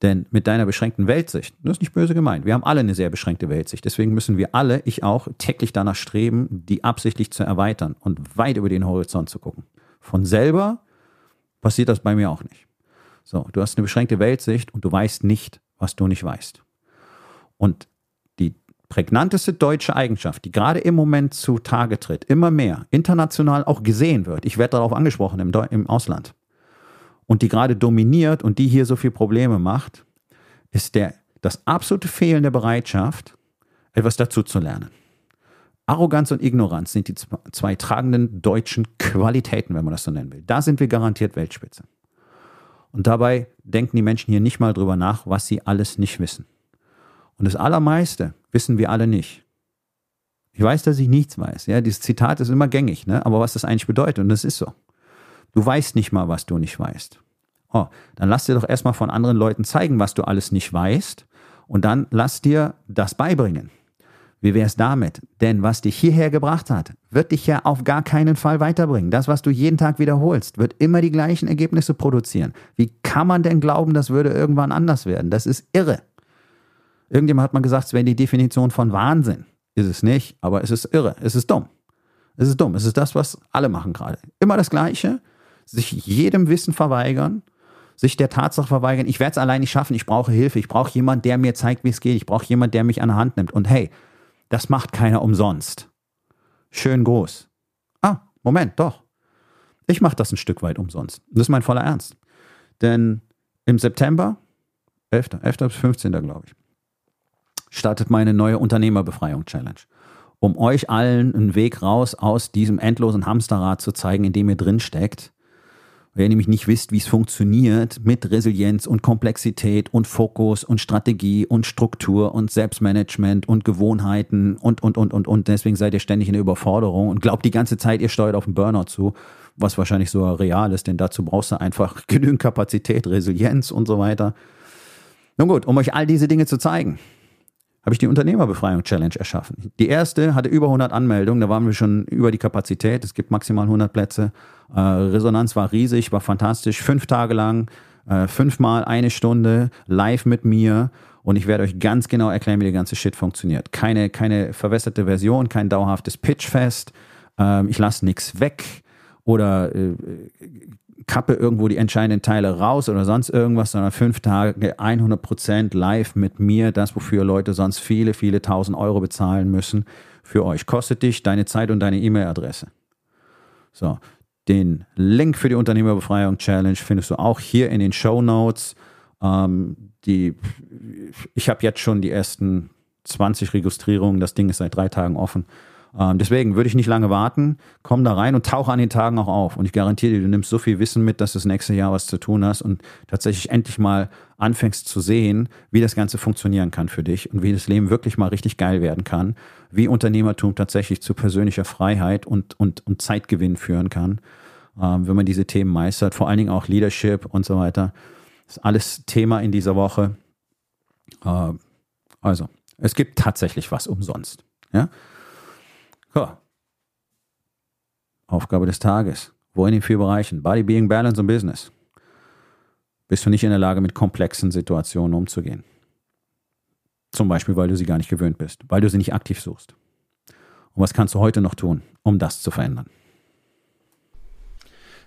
Denn mit deiner beschränkten Weltsicht, das ist nicht böse gemeint, wir haben alle eine sehr beschränkte Weltsicht. Deswegen müssen wir alle, ich auch, täglich danach streben, die absichtlich zu erweitern und weit über den Horizont zu gucken. Von selber passiert das bei mir auch nicht. So, du hast eine beschränkte Weltsicht und du weißt nicht, was du nicht weißt. Und die prägnanteste deutsche Eigenschaft, die gerade im Moment zutage tritt, immer mehr, international auch gesehen wird, ich werde darauf angesprochen im, im Ausland, und die gerade dominiert und die hier so viele Probleme macht, ist der, das absolute Fehlen der Bereitschaft, etwas dazu zu lernen. Arroganz und Ignoranz sind die zwei tragenden deutschen Qualitäten, wenn man das so nennen will. Da sind wir garantiert Weltspitze. Und dabei denken die Menschen hier nicht mal drüber nach, was sie alles nicht wissen. Und das Allermeiste wissen wir alle nicht. Ich weiß, dass ich nichts weiß. Ja, dieses Zitat ist immer gängig, ne? aber was das eigentlich bedeutet, und das ist so. Du weißt nicht mal, was du nicht weißt. Oh, dann lass dir doch erstmal von anderen Leuten zeigen, was du alles nicht weißt, und dann lass dir das beibringen. Wie wäre es damit? Denn was dich hierher gebracht hat, wird dich ja auf gar keinen Fall weiterbringen. Das, was du jeden Tag wiederholst, wird immer die gleichen Ergebnisse produzieren. Wie kann man denn glauben, das würde irgendwann anders werden? Das ist irre. Irgendjemand hat mal gesagt, es wäre die Definition von Wahnsinn. Ist es nicht, aber es ist irre. Es ist dumm. Es ist dumm. Es ist das, was alle machen gerade. Immer das Gleiche. Sich jedem Wissen verweigern, sich der Tatsache verweigern, ich werde es allein nicht schaffen, ich brauche Hilfe, ich brauche jemanden, der mir zeigt, wie es geht, ich brauche jemanden, der mich an der Hand nimmt. Und hey, das macht keiner umsonst. Schön groß. Ah, Moment, doch. Ich mache das ein Stück weit umsonst. Das ist mein voller Ernst. Denn im September, 11. 11. bis 15. glaube ich, startet meine neue Unternehmerbefreiung-Challenge. Um euch allen einen Weg raus aus diesem endlosen Hamsterrad zu zeigen, in dem ihr drin steckt wenn ihr nämlich nicht wisst, wie es funktioniert mit Resilienz und Komplexität und Fokus und Strategie und Struktur und Selbstmanagement und Gewohnheiten und, und, und, und, und. Deswegen seid ihr ständig in der Überforderung und glaubt die ganze Zeit, ihr steuert auf den Burnout zu, was wahrscheinlich so real ist, denn dazu brauchst du einfach genügend Kapazität, Resilienz und so weiter. Nun gut, um euch all diese Dinge zu zeigen, habe ich die Unternehmerbefreiung Challenge erschaffen. Die erste hatte über 100 Anmeldungen, da waren wir schon über die Kapazität. Es gibt maximal 100 Plätze. Äh, Resonanz war riesig, war fantastisch. Fünf Tage lang, äh, fünfmal eine Stunde live mit mir. Und ich werde euch ganz genau erklären, wie der ganze Shit funktioniert. Keine, keine verwässerte Version, kein dauerhaftes Pitchfest. Ähm, ich lasse nichts weg oder äh, kappe irgendwo die entscheidenden Teile raus oder sonst irgendwas, sondern fünf Tage 100% live mit mir, das, wofür Leute sonst viele, viele tausend Euro bezahlen müssen, für euch. Kostet dich deine Zeit und deine E-Mail-Adresse. So, den Link für die Unternehmerbefreiung Challenge findest du auch hier in den Show Notes. Ähm, die, ich habe jetzt schon die ersten 20 Registrierungen. Das Ding ist seit drei Tagen offen. Ähm, deswegen würde ich nicht lange warten, komm da rein und tauche an den Tagen auch auf. Und ich garantiere dir, du nimmst so viel Wissen mit, dass du das nächste Jahr was zu tun hast und tatsächlich endlich mal anfängst zu sehen, wie das Ganze funktionieren kann für dich und wie das Leben wirklich mal richtig geil werden kann, wie Unternehmertum tatsächlich zu persönlicher Freiheit und, und, und Zeitgewinn führen kann, ähm, wenn man diese Themen meistert, vor allen Dingen auch Leadership und so weiter. Das ist alles Thema in dieser Woche. Äh, also, es gibt tatsächlich was umsonst. Ja? Ja. Aufgabe des Tages. Wo in den vier Bereichen? Body, Being, Balance und Business. Bist du nicht in der Lage, mit komplexen Situationen umzugehen? Zum Beispiel, weil du sie gar nicht gewöhnt bist, weil du sie nicht aktiv suchst. Und was kannst du heute noch tun, um das zu verändern?